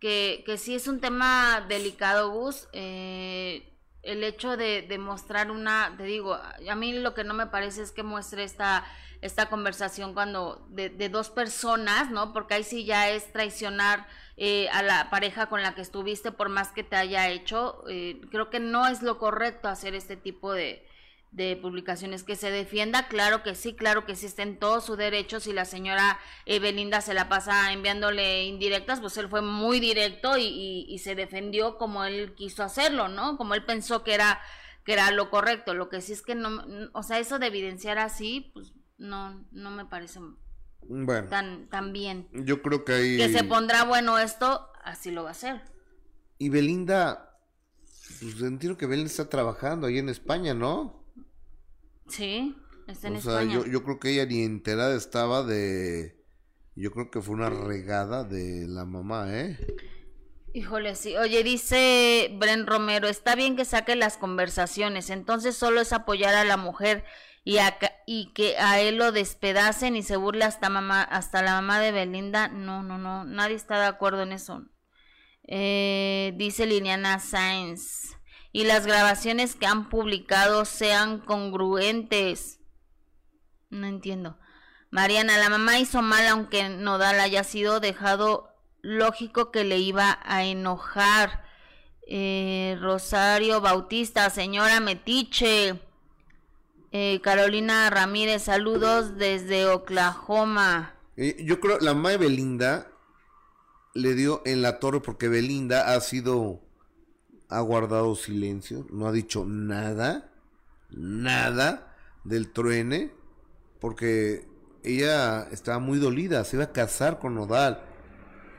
que, que sí es un tema delicado, Gus. Eh, el hecho de, de mostrar una, te digo, a mí lo que no me parece es que muestre esta, esta conversación cuando de, de dos personas, ¿no? Porque ahí sí ya es traicionar eh, a la pareja con la que estuviste por más que te haya hecho. Eh, creo que no es lo correcto hacer este tipo de, de publicaciones que se defienda, claro que sí, claro que sí está en todos sus derechos y la señora Belinda se la pasa enviándole indirectas, pues él fue muy directo y, y, se defendió como él quiso hacerlo, ¿no? Como él pensó que era que era lo correcto. Lo que sí es que no, o sea, eso de evidenciar así, pues no, no me parece bueno, tan, tan bien. Yo creo que ahí... Que se pondrá bueno esto, así lo va a hacer. Y Belinda, pues entiendo que Belinda está trabajando ahí en España, ¿no? Sí, está en o sea, Yo, yo creo que ella ni enterada estaba de... Yo creo que fue una regada de la mamá, ¿eh? Híjole, sí. Oye, dice Bren Romero, está bien que saque las conversaciones, entonces solo es apoyar a la mujer y, que a él lo despedacen y se burle hasta, mamá, hasta la mamá de Belinda. No, no, no, nadie está de acuerdo en eso. Eh, dice Liliana Sainz, y las grabaciones que han publicado sean congruentes. No entiendo. Mariana, la mamá hizo mal aunque Nodal haya sido dejado lógico que le iba a enojar. Eh, Rosario Bautista, señora Metiche. Eh, Carolina Ramírez, saludos desde Oklahoma. Eh, yo creo la mamá de Belinda le dio en la torre porque Belinda ha sido ha guardado silencio, no ha dicho nada, nada del truene, porque ella estaba muy dolida, se iba a casar con Nodal.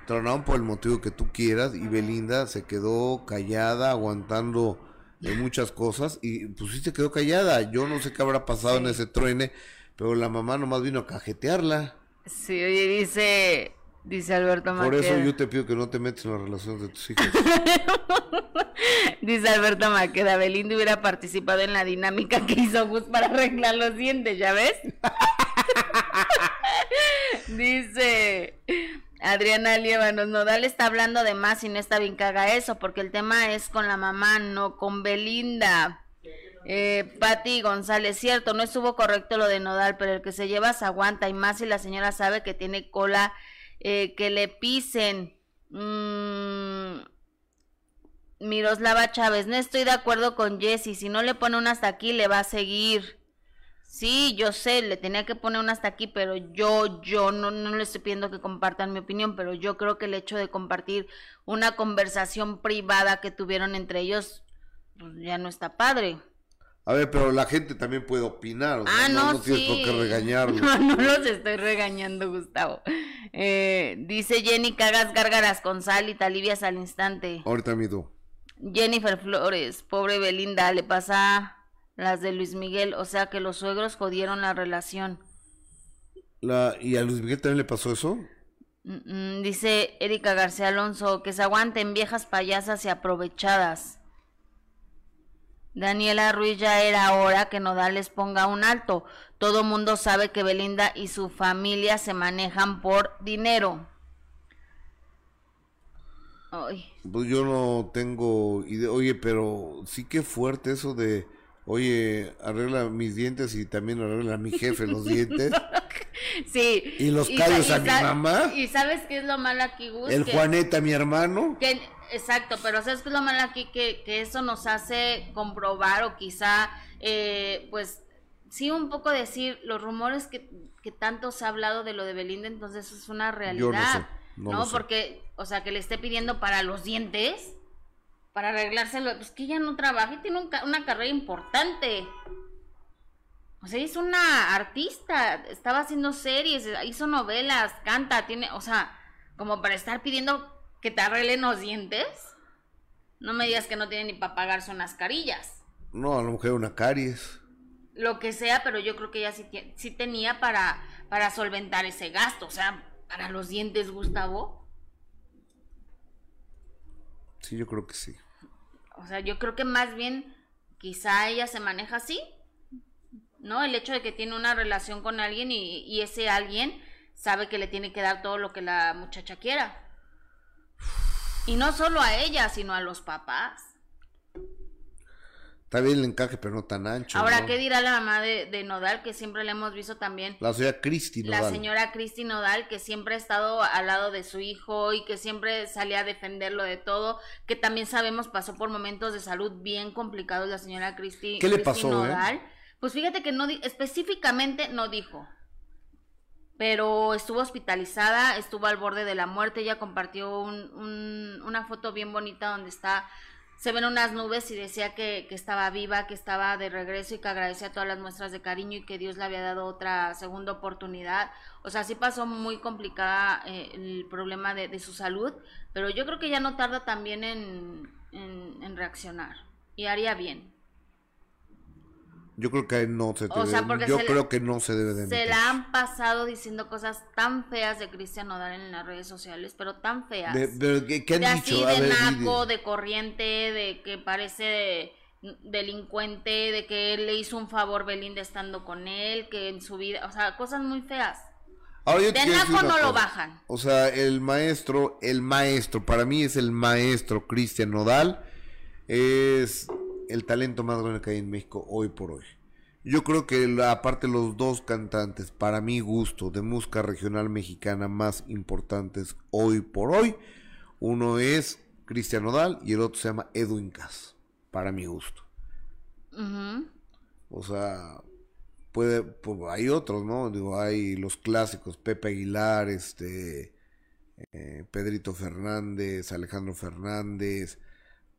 Tronaron por el motivo que tú quieras y Belinda se quedó callada, aguantando de muchas cosas y pues sí se quedó callada. Yo no sé qué habrá pasado en ese truene, pero la mamá nomás vino a cajetearla. Sí, oye, dice Dice Alberto Maqueda. Por eso yo te pido que no te metas en las relaciones de tus hijos. *laughs* Dice Alberto Maqueda, Belinda hubiera participado en la dinámica que hizo Gus para arreglar los dientes, ¿ya ves? *laughs* Dice Adriana Lievanos, Nodal está hablando de más y no está bien haga eso, porque el tema es con la mamá, no con Belinda. Eh, Pati González, cierto, no estuvo correcto lo de Nodal, pero el que se lleva se aguanta y más si la señora sabe que tiene cola eh, que le pisen. Mm, Miroslava Chávez, no estoy de acuerdo con Jesse, si no le pone un hasta aquí le va a seguir. Sí, yo sé, le tenía que poner un hasta aquí, pero yo, yo no, no le estoy pidiendo que compartan mi opinión, pero yo creo que el hecho de compartir una conversación privada que tuvieron entre ellos, pues, ya no está padre. A ver, pero la gente también puede opinar. ah, no, no, tienes por qué regañarlos. *laughs* No, no los estoy regañando, Gustavo. Eh, dice Jenny, cagas gárgaras con sal y te alivias al instante. Ahorita mido. Jennifer Flores, pobre Belinda, le pasa las de Luis Miguel, o sea que los suegros jodieron la relación. La, ¿Y a Luis Miguel también le pasó eso? Mm, dice Erika García Alonso, que se aguanten viejas payasas y aprovechadas. Daniela Ruiz ya era hora que Nodal les ponga un alto. Todo mundo sabe que Belinda y su familia se manejan por dinero. Pues yo no tengo idea. Oye, pero sí que fuerte eso de, oye, arregla mis dientes y también arregla a mi jefe los dientes. *laughs* sí. Y los callos a mi mamá. Y sabes qué es lo malo aquí, Gus? El Juaneta, mi hermano. Que Exacto, pero ¿sabes qué es lo malo aquí? Que, que eso nos hace comprobar o quizá, eh, pues, sí un poco decir los rumores que, que, tanto se ha hablado de lo de Belinda, entonces es una realidad, ¿no? Porque, o sea, que le esté pidiendo para los dientes, para arreglárselo, pues que ella no trabaja y tiene una carrera importante. O sea, es una artista, estaba haciendo series, hizo novelas, canta, tiene, o sea, como para estar pidiendo que te arreglen los dientes. No me digas que no tiene ni para pagarse unas carillas. No, a lo mejor una caries. Lo que sea, pero yo creo que ella sí, sí tenía para, para solventar ese gasto. O sea, para los dientes, Gustavo. Sí, yo creo que sí. O sea, yo creo que más bien quizá ella se maneja así, ¿no? El hecho de que tiene una relación con alguien y, ese alguien sabe que le tiene que dar todo lo que la muchacha quiera. Y no solo a ella, sino a los papás. Está bien el encaje, pero no tan ancho. Ahora, ¿qué dirá la mamá de, Nodal, que siempre le hemos visto también? La señora Cristi Nodal. La señora Cristi Nodal, que siempre ha estado al lado de su hijo y que siempre salía a defenderlo de todo, que también sabemos pasó por momentos de salud bien complicados la señora Cristi ¿Qué le pasó, Nodal. Eh? Pues fíjate que no específicamente no dijo. Pero estuvo hospitalizada, estuvo al borde de la muerte. Ella compartió un- un- una foto bien bonita donde está, se ven unas nubes y decía que, que estaba viva, que estaba de regreso y que agradecía todas las muestras de cariño y que Dios le había dado otra segunda oportunidad. O sea, sí pasó muy complicada eh, el problema de, de su salud, pero yo creo que ya no tarda también en, en, en reaccionar y haría bien. Yo creo que no se O sea, debe- yo se le- creo que no se debe de Se la han pasado diciendo cosas tan feas de Cristian Nodal en las redes sociales, pero tan feas. De- pero, ¿qué, qué han de dicho? así, A de ver, naco, de corriente, de que parece delincuente, de que él le hizo un favor Belinda estando con él, que en su vida, o sea, cosas muy feas. Ahora yo te de naco no lo bajan. O sea, el maestro, el maestro, para mí es el maestro Cristian Nodal, es el talento más grande que hay en México hoy por hoy. Yo creo que la- aparte los dos cantantes, para mi gusto, de música regional mexicana más importantes hoy por hoy, uno es Cristian Nodal y el otro se llama Edwin Cass, para mi gusto. O sea, puede, pues, hay otros, ¿no? Digo, hay los clásicos, Pepe Aguilar, este, eh, Pedrito Fernández, Alejandro Fernández,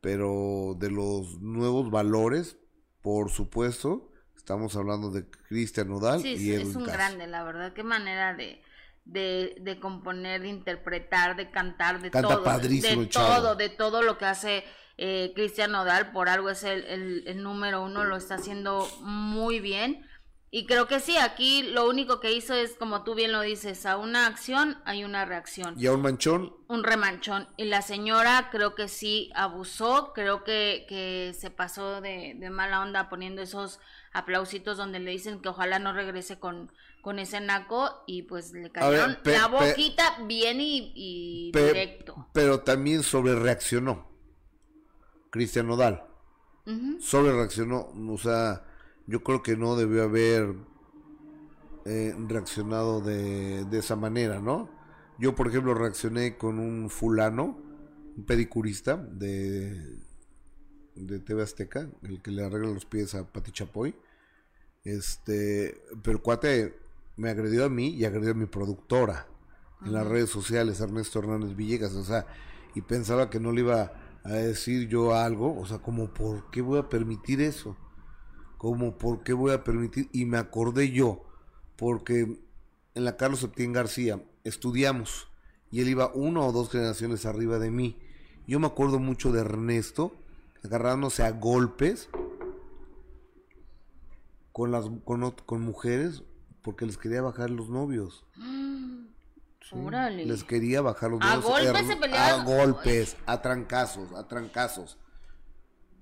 pero de los nuevos valores, por supuesto, estamos hablando de Cristian Nodal Sí, y Edwin es un Cass. grande, la verdad. Qué manera de, de, de componer, de interpretar, de cantar, de Canta todo. padrísimo de chavo. todo, de todo lo que hace eh, Cristian Nodal. Por algo es el, el- el número uno, lo está haciendo muy bien. Y creo que sí, aquí lo único que hizo es, como tú bien lo dices, a una acción hay una reacción Y a un manchón, un remanchón. Y la señora creo que sí abusó, creo que, que se pasó de, de mala onda poniendo esos aplausitos donde le dicen que ojalá no regrese con, con ese naco y pues le ver, cayeron pe- la pe- boquita bien y, y pe- directo. pero también sobre reaccionó. Cristian Nodal. Sobre reaccionó, o sea, yo creo que no debió haber eh, reaccionado de, de esa manera, ¿no? Yo, por ejemplo, reaccioné con un fulano, un pedicurista de, de TV Azteca, el que le arregla los pies a Pati Chapoy. Este, pero cuate me agredió a mí y agredió a mi productora en las redes sociales, Ernesto Hernández Villegas, o sea, y pensaba que no le iba a decir yo algo, o sea, como, ¿por qué voy a permitir eso? Como, ¿por qué voy a permitir? Y me acordé yo, porque en la Carlos Septién García estudiamos y él iba una o dos generaciones arriba de mí. Yo me acuerdo mucho de Ernesto agarrándose a golpes con las con, con mujeres porque les quería bajar los novios. *gasps* Sí, Órale. Les quería bajar los ¿A novios. golpes Ern- se peleaban? A golpes, a trancazos, a trancazos,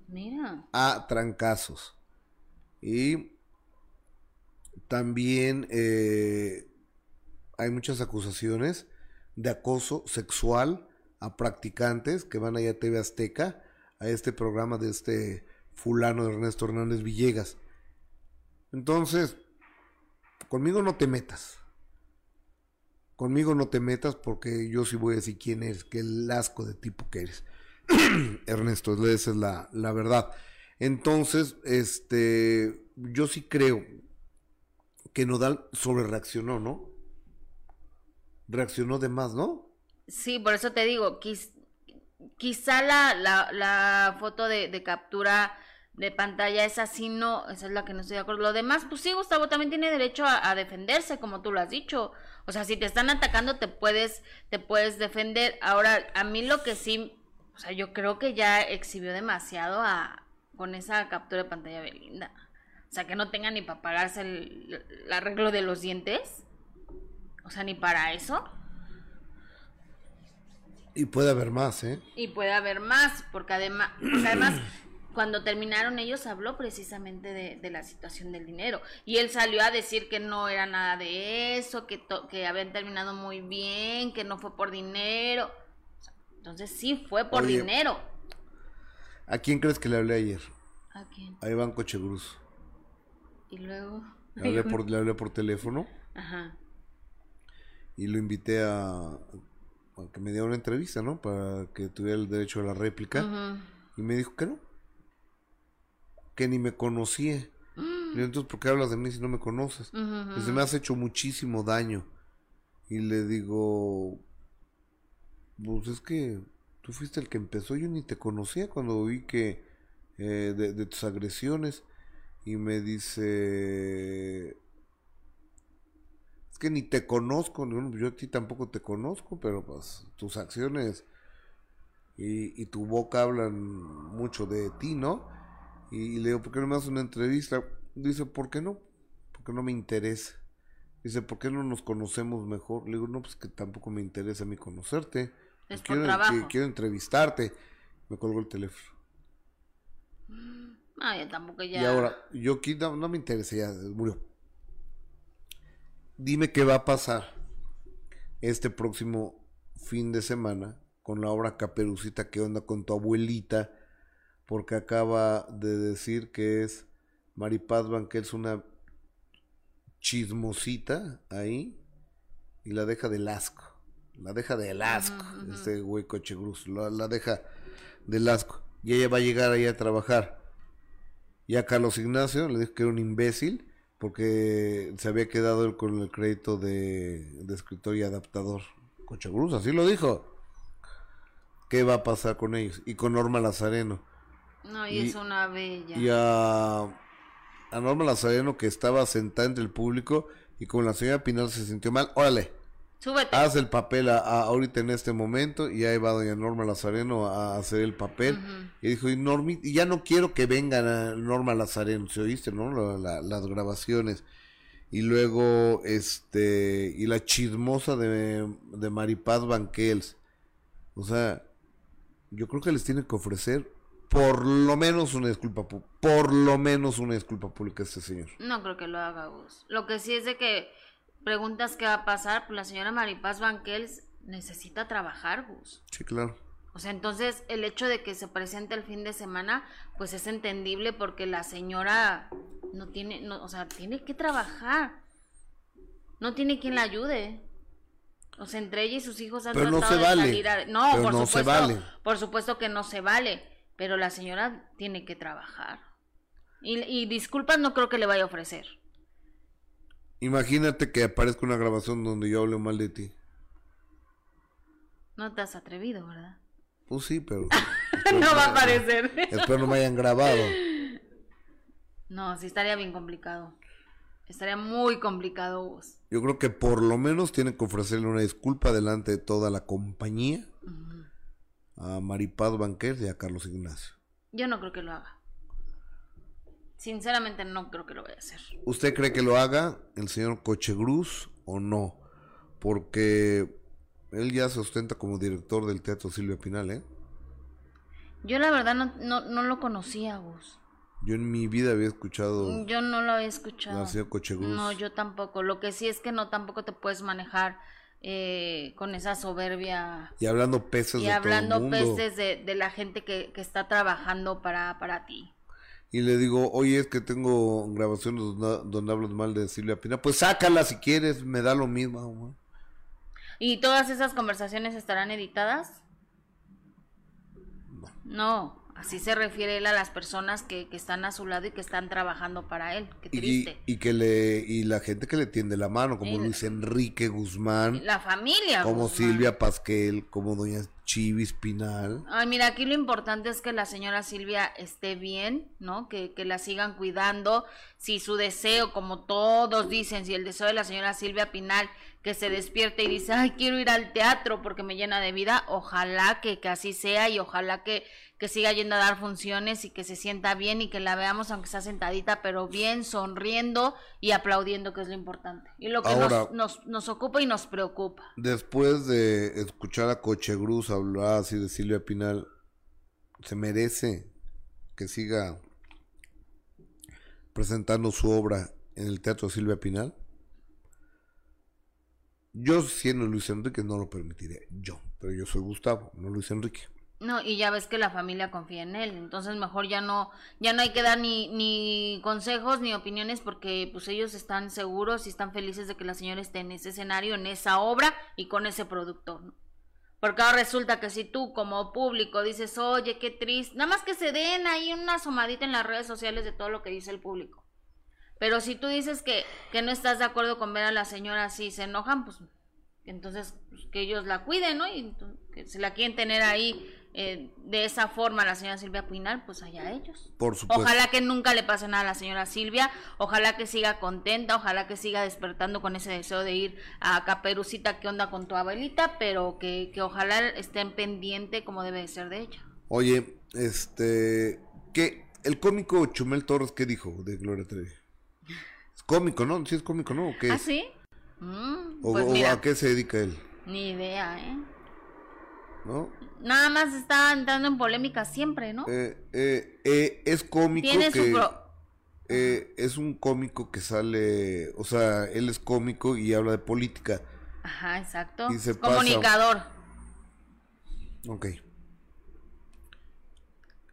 Mira. a trancazos. Y también eh, hay muchas acusaciones de acoso sexual a practicantes que van allá a TV Azteca, a este programa de este fulano Ernesto Hernández Villegas. Entonces, conmigo no te metas. Conmigo no te metas porque yo sí voy a decir quién eres, qué el asco de tipo que eres. *clears throat* Ernesto, esa es la, la verdad. Entonces, este, yo sí creo que Nodal sobre reaccionó, ¿no? Reaccionó de más, ¿no? Sí, por eso te digo, quiz- quizá la, la, foto de, captura de pantalla es así, no, esa es la que no estoy de acuerdo. Lo demás, pues sí, Gustavo también tiene derecho a, a defenderse, como tú lo has dicho. O sea, si te están atacando, te puedes, te puedes defender. Ahora, a mí lo que sí, o sea, yo creo que ya exhibió demasiado a, con esa captura de pantalla de Belinda. O sea, que no tenga ni para pagarse el, el arreglo de los dientes. O sea, ni para eso. Y puede haber más, ¿eh? Y puede haber más, porque además, porque además *clears throat* cuando terminaron ellos habló precisamente de, de la situación del dinero. Y él salió a decir que no era nada de eso, que, to- que habían terminado muy bien, que no fue por dinero. Entonces sí fue por Oye. dinero. ¿A quién crees que le hablé ayer? ¿A quién? A Iván Cochegruz. Y luego... Le hablé por, le hablé por teléfono Ajá. y lo invité a, a que me diera una entrevista, ¿no? Para que tuviera el derecho a la réplica. Ujú. Y me dijo que no. Que ni me conocía. Le digo, entonces, ¿por qué hablas de mí si no me conoces? Dice, me has hecho muchísimo daño. Y le digo, pues es que tú fuiste el que empezó, yo ni te conocía cuando vi que eh, de, de tus agresiones. Y me dice, es que ni te conozco, Digo, "No, yo a ti tampoco te conozco, pero pues tus acciones y, y tu boca hablan mucho de ti, ¿no? Y, le digo, ¿por qué no me haces una entrevista? Dice, ¿por qué no? Porque no me interesa. Dice, ¿por qué no nos conocemos mejor? Le digo, no, pues que tampoco me interesa a mí conocerte. Es por quiero, trabajo. que- quiero entrevistarte. Me colgó el teléfono. No, ya tampoco ya. Y ahora, yo aquí no, no me interesa, ya murió. Dime qué va a pasar este próximo fin de semana con la obra Caperucita, qué onda con tu abuelita, porque acaba de decir que es Maripaz Banquels una chismosita ahí y la deja del asco. La deja del asco, este güey cochegruz, la, la deja del asco. Y ella va a llegar ahí a trabajar. Y a Carlos Ignacio le dijo que era un imbécil porque se había quedado él con el crédito de, de escritor y adaptador. Cochegruz, así lo dijo. ¿Qué va a pasar con ellos? Y con Norma Lazareno. No, y, y- es una bella. Y a, a Norma Lazareno que estaba sentada entre el público y como la señora Pinal se sintió mal, órale, Súbete. haz el papel a- a- ahorita en este momento y ahí va doña Norma Lazareno a hacer el papel. Y dijo y Normi y ya no quiero que vengan a Norma Lazareno se oíste no La- la- las grabaciones. Y luego este y la chismosa de, de Maripaz Banquels. O sea yo creo que les tiene que ofrecer por lo menos una disculpa por lo menos una disculpa pública a este señor. No creo que lo haga Gus. Lo que sí es de que preguntas qué va a pasar, pues la señora Maripaz Banquels necesita trabajar, Gus. sí claro O sea, entonces el hecho de que se presente el fin de semana, pues es entendible porque la señora no tiene, no, o sea, tiene que trabajar. No tiene quien la ayude. O sea, entre ella y sus hijos han Pero no tratado se de vale. salir a... No, Pero por no se vale. por supuesto que no se vale, pero la señora tiene que trabajar. Y, y disculpas no creo que le vaya a ofrecer. Imagínate que aparezca una grabación donde yo hable mal de ti No te has atrevido, ¿verdad? Pues sí, pero. *laughs* no va a aparecer. Espero no me hayan grabado. No, sí estaría bien complicado. Estaría muy complicado, Gus. Yo creo que por lo menos tienen que ofrecerle una disculpa delante de toda la compañía a Maripaz Banquer y a Carlos Ignacio. Yo no creo que lo haga. Sinceramente no creo que lo vaya a hacer. ¿Usted cree que lo haga el señor Cochegruz o no? Porque él ya se ostenta como director del Teatro Silvia Pinal, ¿eh? Yo la verdad no, no, no lo conocía, Gus. Yo en mi vida había escuchado Yo no lo había escuchado. al señor Cochegruz. No, yo tampoco. Lo que sí es que no tampoco te puedes manejar eh, con esa soberbia Y hablando peces y de hablando todo el mundo. pestes de, de la gente que, que está trabajando para, para ti. Y le digo, oye, es que tengo grabaciones donde, hablas mal de Silvia Pinal. Pues sácala si quieres, me da lo mismo. ¿Y todas esas conversaciones estarán editadas? No, así se refiere él a las personas que, que están a su lado y que están trabajando para él. Qué Y, triste. y que le y la gente que le tiende la mano, como Sí. Luis Enrique Guzmán, La familia. como Guzmán. Silvia Pasquel, como doña Chivis Pinal. Ay, mira, aquí lo importante es que la señora Silvia esté bien, ¿no? Que, que la sigan cuidando. Si su deseo, como todos dicen, si el deseo de la señora Silvia Pinal, que se despierte y dice, ay, quiero ir al teatro porque me llena de vida, ojalá que, que así sea y ojalá que, que siga yendo a dar funciones y que se sienta bien y que la veamos aunque sea sentadita, pero bien, sonriendo y aplaudiendo, que es lo importante. Y lo que Ahora- nos, nos, nos ocupa y nos preocupa. Después de escuchar a Cochegruz hablar así de Silvia Pinal, se merece que siga presentando su obra en el Teatro Silvia Pinal. Yo siendo Luis Enrique no lo permitiré, yo, pero yo soy Gustavo, no Luis Enrique. No, y ya ves que la familia confía en él, entonces mejor ya no, ya no hay que dar ni, ni consejos ni opiniones porque pues ellos están seguros y están felices de que la señora esté en ese escenario, en esa obra y con ese productor. Porque ahora resulta que si tú como público dices, oye, qué triste, nada más que se den ahí una asomadita en las redes sociales de todo lo que dice el público. Pero si tú dices que, que no estás de acuerdo con ver a la señora así, se enojan, pues entonces pues, que ellos la cuiden, ¿no? Y que si la quieren tener ahí eh, de esa forma la señora Silvia Pinal, pues allá ellos. Por supuesto. Ojalá que nunca le pase nada a la señora Silvia, ojalá que siga contenta, ojalá que siga despertando con ese deseo de ir a Caperucita, ¿qué onda con tu abuelita? Pero que, que ojalá estén pendiente como debe de ser de ella. Oye, este, ¿qué? El cómico Chumel Torres, ¿qué dijo de Gloria Trevi? Es cómico, ¿no? Sí es cómico, ¿no? ¿O qué ¿Ah, sí? Mm, ¿O, pues o mira, a qué se dedica él? ni idea, ¿eh? ¿No? Nada más está entrando en polémica siempre, ¿no? Eh, eh, eh, es cómico Tiene que... su pro... eh, es un cómico que sale, o sea, él es cómico y habla de política. Ajá, exacto. Y se pasa- Comunicador. Ok.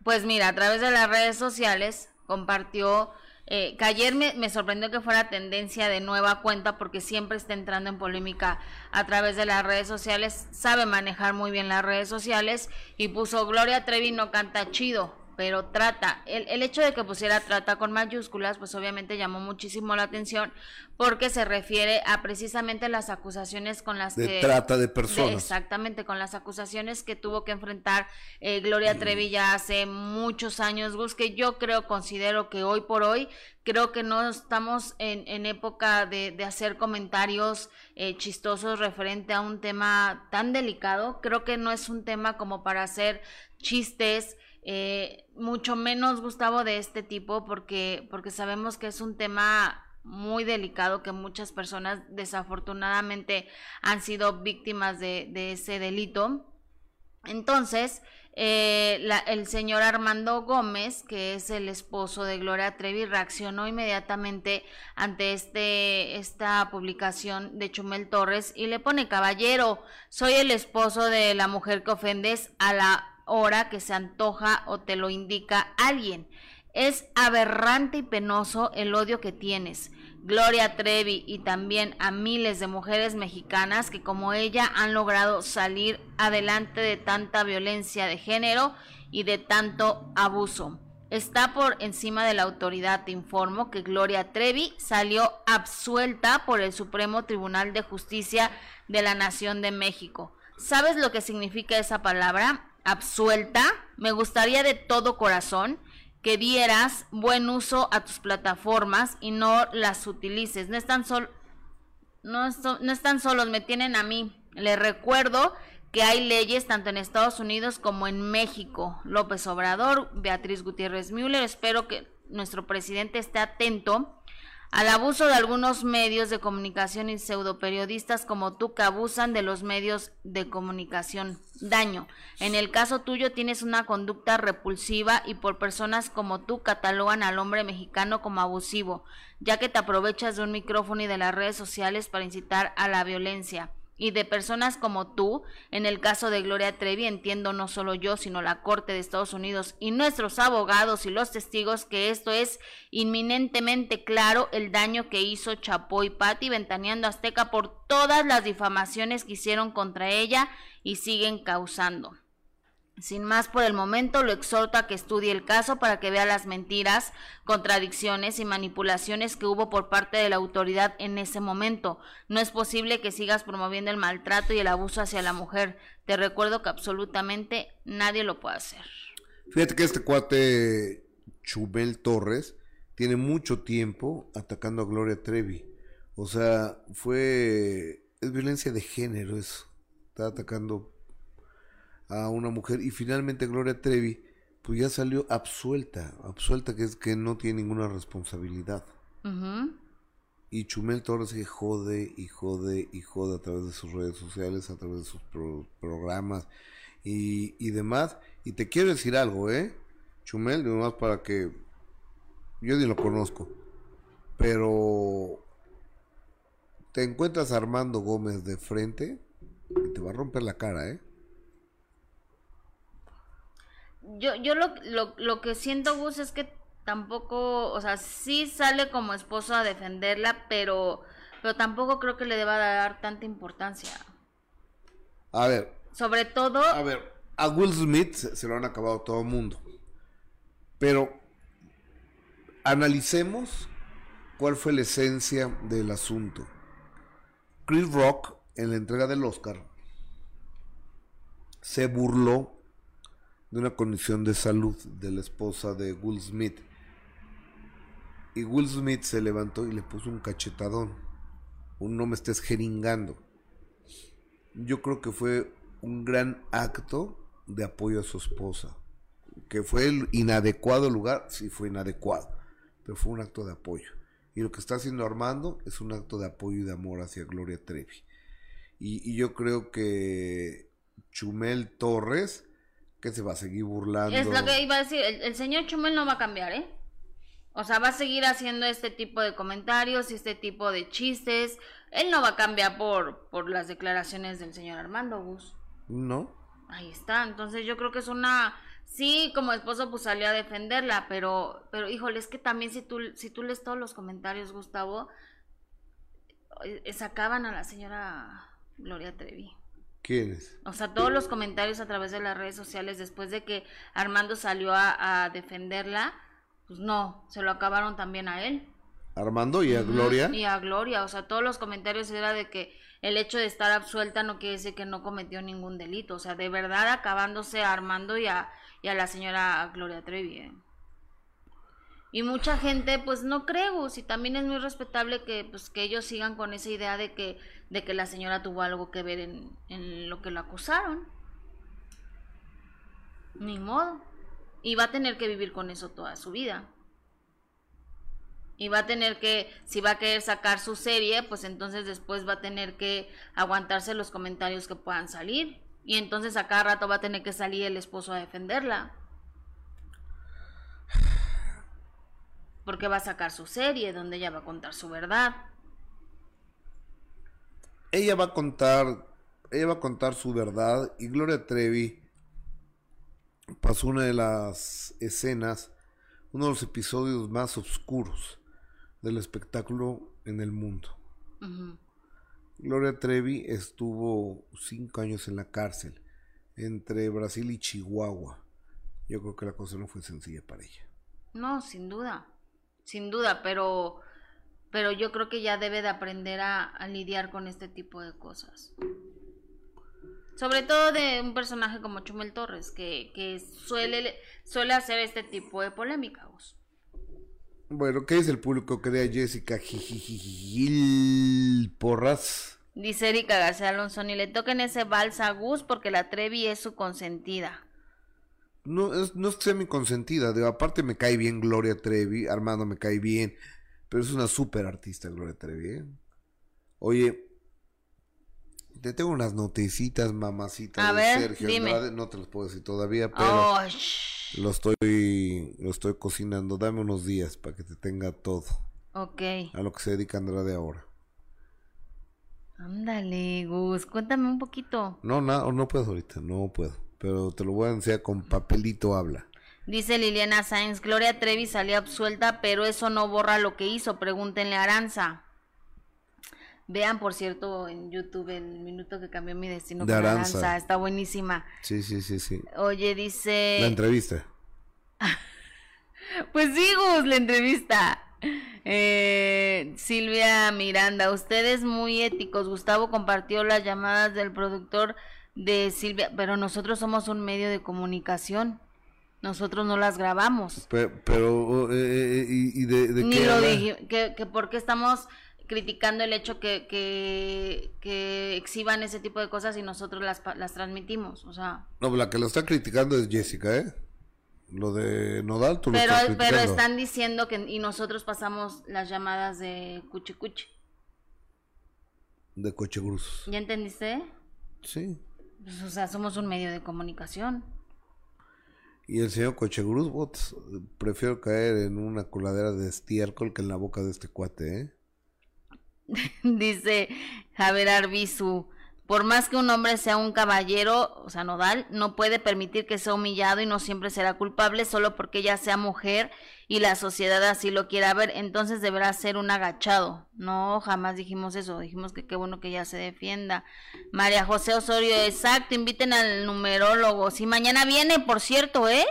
Pues mira, a través de las redes sociales compartió eh, que ayer me, me sorprendió que fuera tendencia de nueva cuenta porque siempre está entrando en polémica a través de las redes sociales, sabe manejar muy bien las redes sociales y puso Gloria Trevi no canta chido, pero trata. El, el hecho de que pusiera trata con mayúsculas, pues obviamente llamó muchísimo la atención porque se refiere a precisamente las acusaciones con las De que... trata de de- personas. exactamente, con las acusaciones que tuvo que enfrentar eh, Gloria Trevi ya hace muchos años, Gus, que yo creo, considero que hoy por hoy, creo que no estamos en, en época de, de hacer comentarios eh, chistosos referente a un tema tan delicado. Creo que no es un tema como para hacer chistes, eh, mucho menos Gustavo de este tipo, porque, porque sabemos que es un tema muy delicado que muchas personas desafortunadamente han sido víctimas de, de ese delito. Entonces, eh, la- el señor Armando Gómez, que es el esposo de Gloria Trevi, reaccionó inmediatamente ante este, esta publicación de Chumel Torres y le pone, caballero, soy el esposo de la mujer que ofendes a la hora que se antoja o te lo indica alguien. Es aberrante y penoso el odio que tienes. Gloria Trevi y también a miles de mujeres mexicanas que como ella han logrado salir adelante de tanta violencia de género y de tanto abuso. Está por encima de la autoridad, te informo que Gloria Trevi salió absuelta por el Supremo Tribunal de Justicia de la Nación de México. ¿Sabes lo que significa esa palabra? Absuelta. Me gustaría de todo corazón que dieras buen uso a tus plataformas y no las utilices. No están sol no, están solos, me tienen a mí. Les recuerdo que hay leyes tanto en Estados Unidos como en México. López Obrador, Beatriz Gutiérrez Müller, espero que nuestro presidente esté atento al abuso de algunos medios de comunicación y pseudoperiodistas como tú que abusan de los medios de comunicación. Daño. En el caso tuyo tienes una conducta repulsiva y por personas como tú catalogan al hombre mexicano como abusivo, ya que te aprovechas de un micrófono y de las redes sociales para incitar a la violencia y de personas como tú, en el caso de Gloria Trevi, entiendo no solo yo, sino la Corte de Estados Unidos y nuestros abogados y los testigos que esto es inminentemente claro el daño que hizo Chapo y Patti ventaneando Azteca por todas las difamaciones que hicieron contra ella y siguen causando. Sin más por el momento, lo exhorto a que estudie el caso para que vea las mentiras, contradicciones y manipulaciones que hubo por parte de la autoridad en ese momento. No es posible que sigas promoviendo el maltrato y el abuso hacia la mujer. Te recuerdo que absolutamente nadie lo puede hacer. Fíjate que este cuate Chumel Torres tiene mucho tiempo atacando a Gloria Trevi. O sea, fue... Es violencia de género eso. Está atacando a una mujer y finalmente Gloria Trevi pues ya salió absuelta. Absuelta que es que no tiene ninguna responsabilidad. Y Chumel Torres se jode y jode y jode a través de sus redes sociales, a través de sus pro- programas y, y demás. Y te quiero decir algo, ¿eh? Chumel, nomás para que... Yo ni lo conozco. Pero... Te encuentras a Armando Gómez de frente y te va a romper la cara, ¿eh? Yo, yo lo, lo, lo que siento, Gus, es que tampoco, o sea, sí sale como esposo a defenderla, pero, pero tampoco creo que le deba dar tanta importancia. A ver, Sobre todo, A ver, a Will Smith se, se lo han acabado todo el mundo. Pero analicemos ¿cuál fue la esencia del asunto? Chris Rock, en la entrega del Oscar, se burló de una condición de salud de la esposa de Will Smith. Y Will Smith se levantó y le puso un cachetadón. Un no me estés jeringando. Yo creo que fue un gran acto de apoyo a su esposa. Que fue el inadecuado lugar, sí fue inadecuado, pero fue un acto de apoyo. Y lo que está haciendo Armando es un acto de apoyo y de amor hacia Gloria Trevi. Y, y yo creo que Chumel Torres, que se va a seguir burlando. Es lo que iba a decir, el, el señor Chumel no va a cambiar, ¿eh? O sea, va a seguir haciendo este tipo de comentarios y este tipo de chistes. Él no va a cambiar por, por las declaraciones del señor Armando Gus. No. Ahí está, entonces yo creo que es una... Sí, como esposo pues salió a defenderla, pero, pero híjole, es que también si tú, si tú lees todos los comentarios, Gustavo, eh, sacaban a la señora Gloria Trevi. ¿Quiénes? O sea, todos los comentarios a través de las redes sociales después de que Armando salió a, a defenderla, pues no, se lo acabaron también a él. Armando y a Gloria. Y a Gloria, o sea, todos los comentarios era de que el hecho de estar absuelta no quiere decir que no cometió ningún delito, o sea, de verdad acabándose a Armando y a, y a la señora Gloria Trevi. ¿eh? Y mucha gente pues no cree, Gus, y también es muy respetable que pues que ellos sigan con esa idea de que de que la señora tuvo algo que ver en, en lo que lo acusaron. Ni modo. Y va a tener que vivir con eso toda su vida. Y va a tener que, si va a querer sacar su serie, pues entonces después va a tener que aguantarse los comentarios que puedan salir. Y entonces a cada rato va a tener que salir el esposo a defenderla. Porque va a sacar su serie donde ella va a contar su verdad. Ella va a contar, ella va a contar su verdad y Gloria Trevi pasó una de las escenas, uno de los episodios más oscuros del espectáculo en el mundo. Gloria Trevi estuvo cinco años en la cárcel entre Brasil y Chihuahua. Yo creo que la cosa no fue sencilla para ella. No, sin duda, sin duda, pero, pero yo creo que ya debe de aprender a, a lidiar con este tipo de cosas. Sobre todo de un personaje como Chumel Torres, que, que suele, suele hacer este tipo de polémicas. Bueno, ¿qué dice el público? Quería Jessica Gil Porras. Dice Erika García Alonso, ni le toquen ese vals a Gus porque la Trevi es su consentida. No es, no es que sea mi consentida, digo, aparte me cae bien Gloria Trevi, Armando me cae bien, pero es una súper artista Gloria Trevi, ¿eh? Oye, te tengo unas noticitas, mamacita, A de ver, Sergio dime. Andrade, no te las puedo decir todavía, pero Oh, lo estoy, lo estoy cocinando, dame unos días para que te tenga todo, ok. a lo que se dedica Andrade ahora. Ándale, Gus, cuéntame un poquito. No, no, no puedo ahorita, no puedo, pero te lo voy a enseñar con papelito habla. Dice Liliana Sainz, Gloria Trevi salió absuelta, pero eso no borra lo que hizo, pregúntenle a Aranza. Vean, por cierto, en YouTube el minuto que cambió mi destino De con Aranza. Aranza, está buenísima. Sí, sí, sí, sí. Oye, dice... La entrevista. *laughs* Pues sí, Gus, la entrevista. Eh, Silvia Miranda, ustedes muy éticos. Gustavo compartió las llamadas del productor de Silvia, pero nosotros somos un medio de comunicación. Nosotros no las grabamos. Pe- Pero, eh, eh, ¿y, y de, de Ni qué lo dije, que, que porque estamos criticando el hecho que, que, que exhiban ese tipo de cosas y nosotros las, las transmitimos. O sea, No, la que lo está criticando es Jessica, ¿eh? Lo de Nodal, tú lo pero, estás pero están diciendo que y nosotros pasamos las llamadas de cuchi cuchi. De Coche Cruz. ¿Ya entendiste? Sí. Pues, o sea, somos un medio de comunicación. Y el señor Coche Cruz, bots, prefiero caer en una coladera de estiércol que en la boca de este cuate, ¿eh? *laughs* Dice Javier Arbizu, por más que un hombre sea un caballero, o sea, nodal, no puede permitir que sea humillado y no siempre será culpable solo porque ella sea mujer y la sociedad así lo quiera ver, entonces deberá ser un agachado. No, jamás dijimos eso, dijimos que qué bueno que ella se defienda. María José Osorio, exacto, inviten al numerólogo. Si mañana viene, por cierto, ¿eh?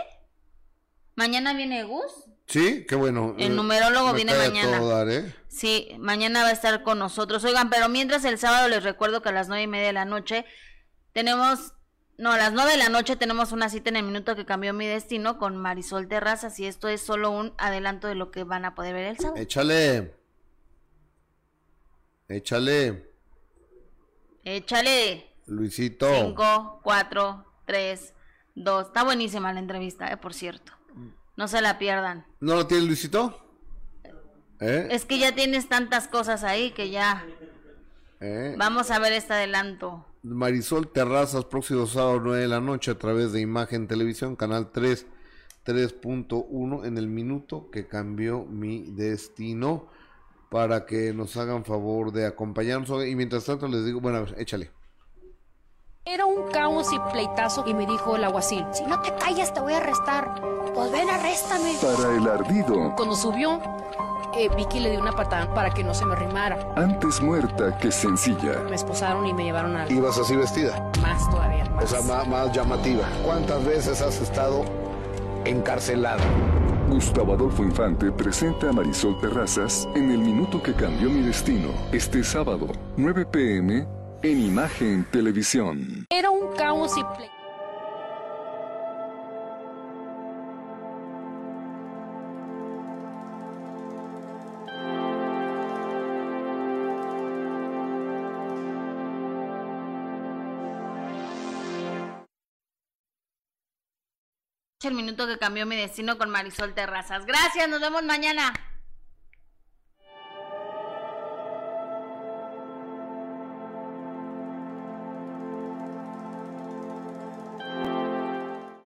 Mañana viene Gus. Sí, qué bueno. El Eh, numerólogo me viene mañana. dar, ¿eh? Sí, mañana va a estar con nosotros. Oigan, pero mientras el sábado les recuerdo que a las nueve y media de la noche tenemos, no, a las nueve de la noche tenemos una cita en el minuto que cambió mi destino con Marisol Terrazas y esto es solo un adelanto de lo que van a poder ver el sábado. Échale. Échale, Échale. Luisito. Cinco, cuatro, tres, dos. Está buenísima la entrevista, eh, por cierto. No se la pierdan. ¿No lo tiene Luisito? ¿Eh? Es que ya tienes tantas cosas ahí que ya. ¿Eh? Vamos a ver este adelanto. Marisol Terrazas, próximo sábado 9 de la noche a través de Imagen Televisión, canal 3, 3.1 en el minuto que cambió mi destino para que nos hagan favor de acompañarnos. Y mientras tanto les digo, bueno, a ver, échale. Era un caos y pleitazo y me dijo el aguacil, si no te callas te voy a arrestar. Pues ven, arréstame. Para el ardido, Cuando subió, eh, Vicky le dio una patada para que no se me arrimara. antes muerta que sencilla. Me esposaron y me llevaron al Ibas así vestida, más todavía. Más. o sea, más, más llamativa. ¿Cuántas veces has estado encarcelada? Gustavo Adolfo Infante presenta a Marisol Terrazas en El Minuto que Cambió Mi Destino, este sábado, 9 pm, en Imagen Televisión. Era un caos y El minuto que cambió mi destino con Marisol Terrazas. Gracias, nos vemos mañana.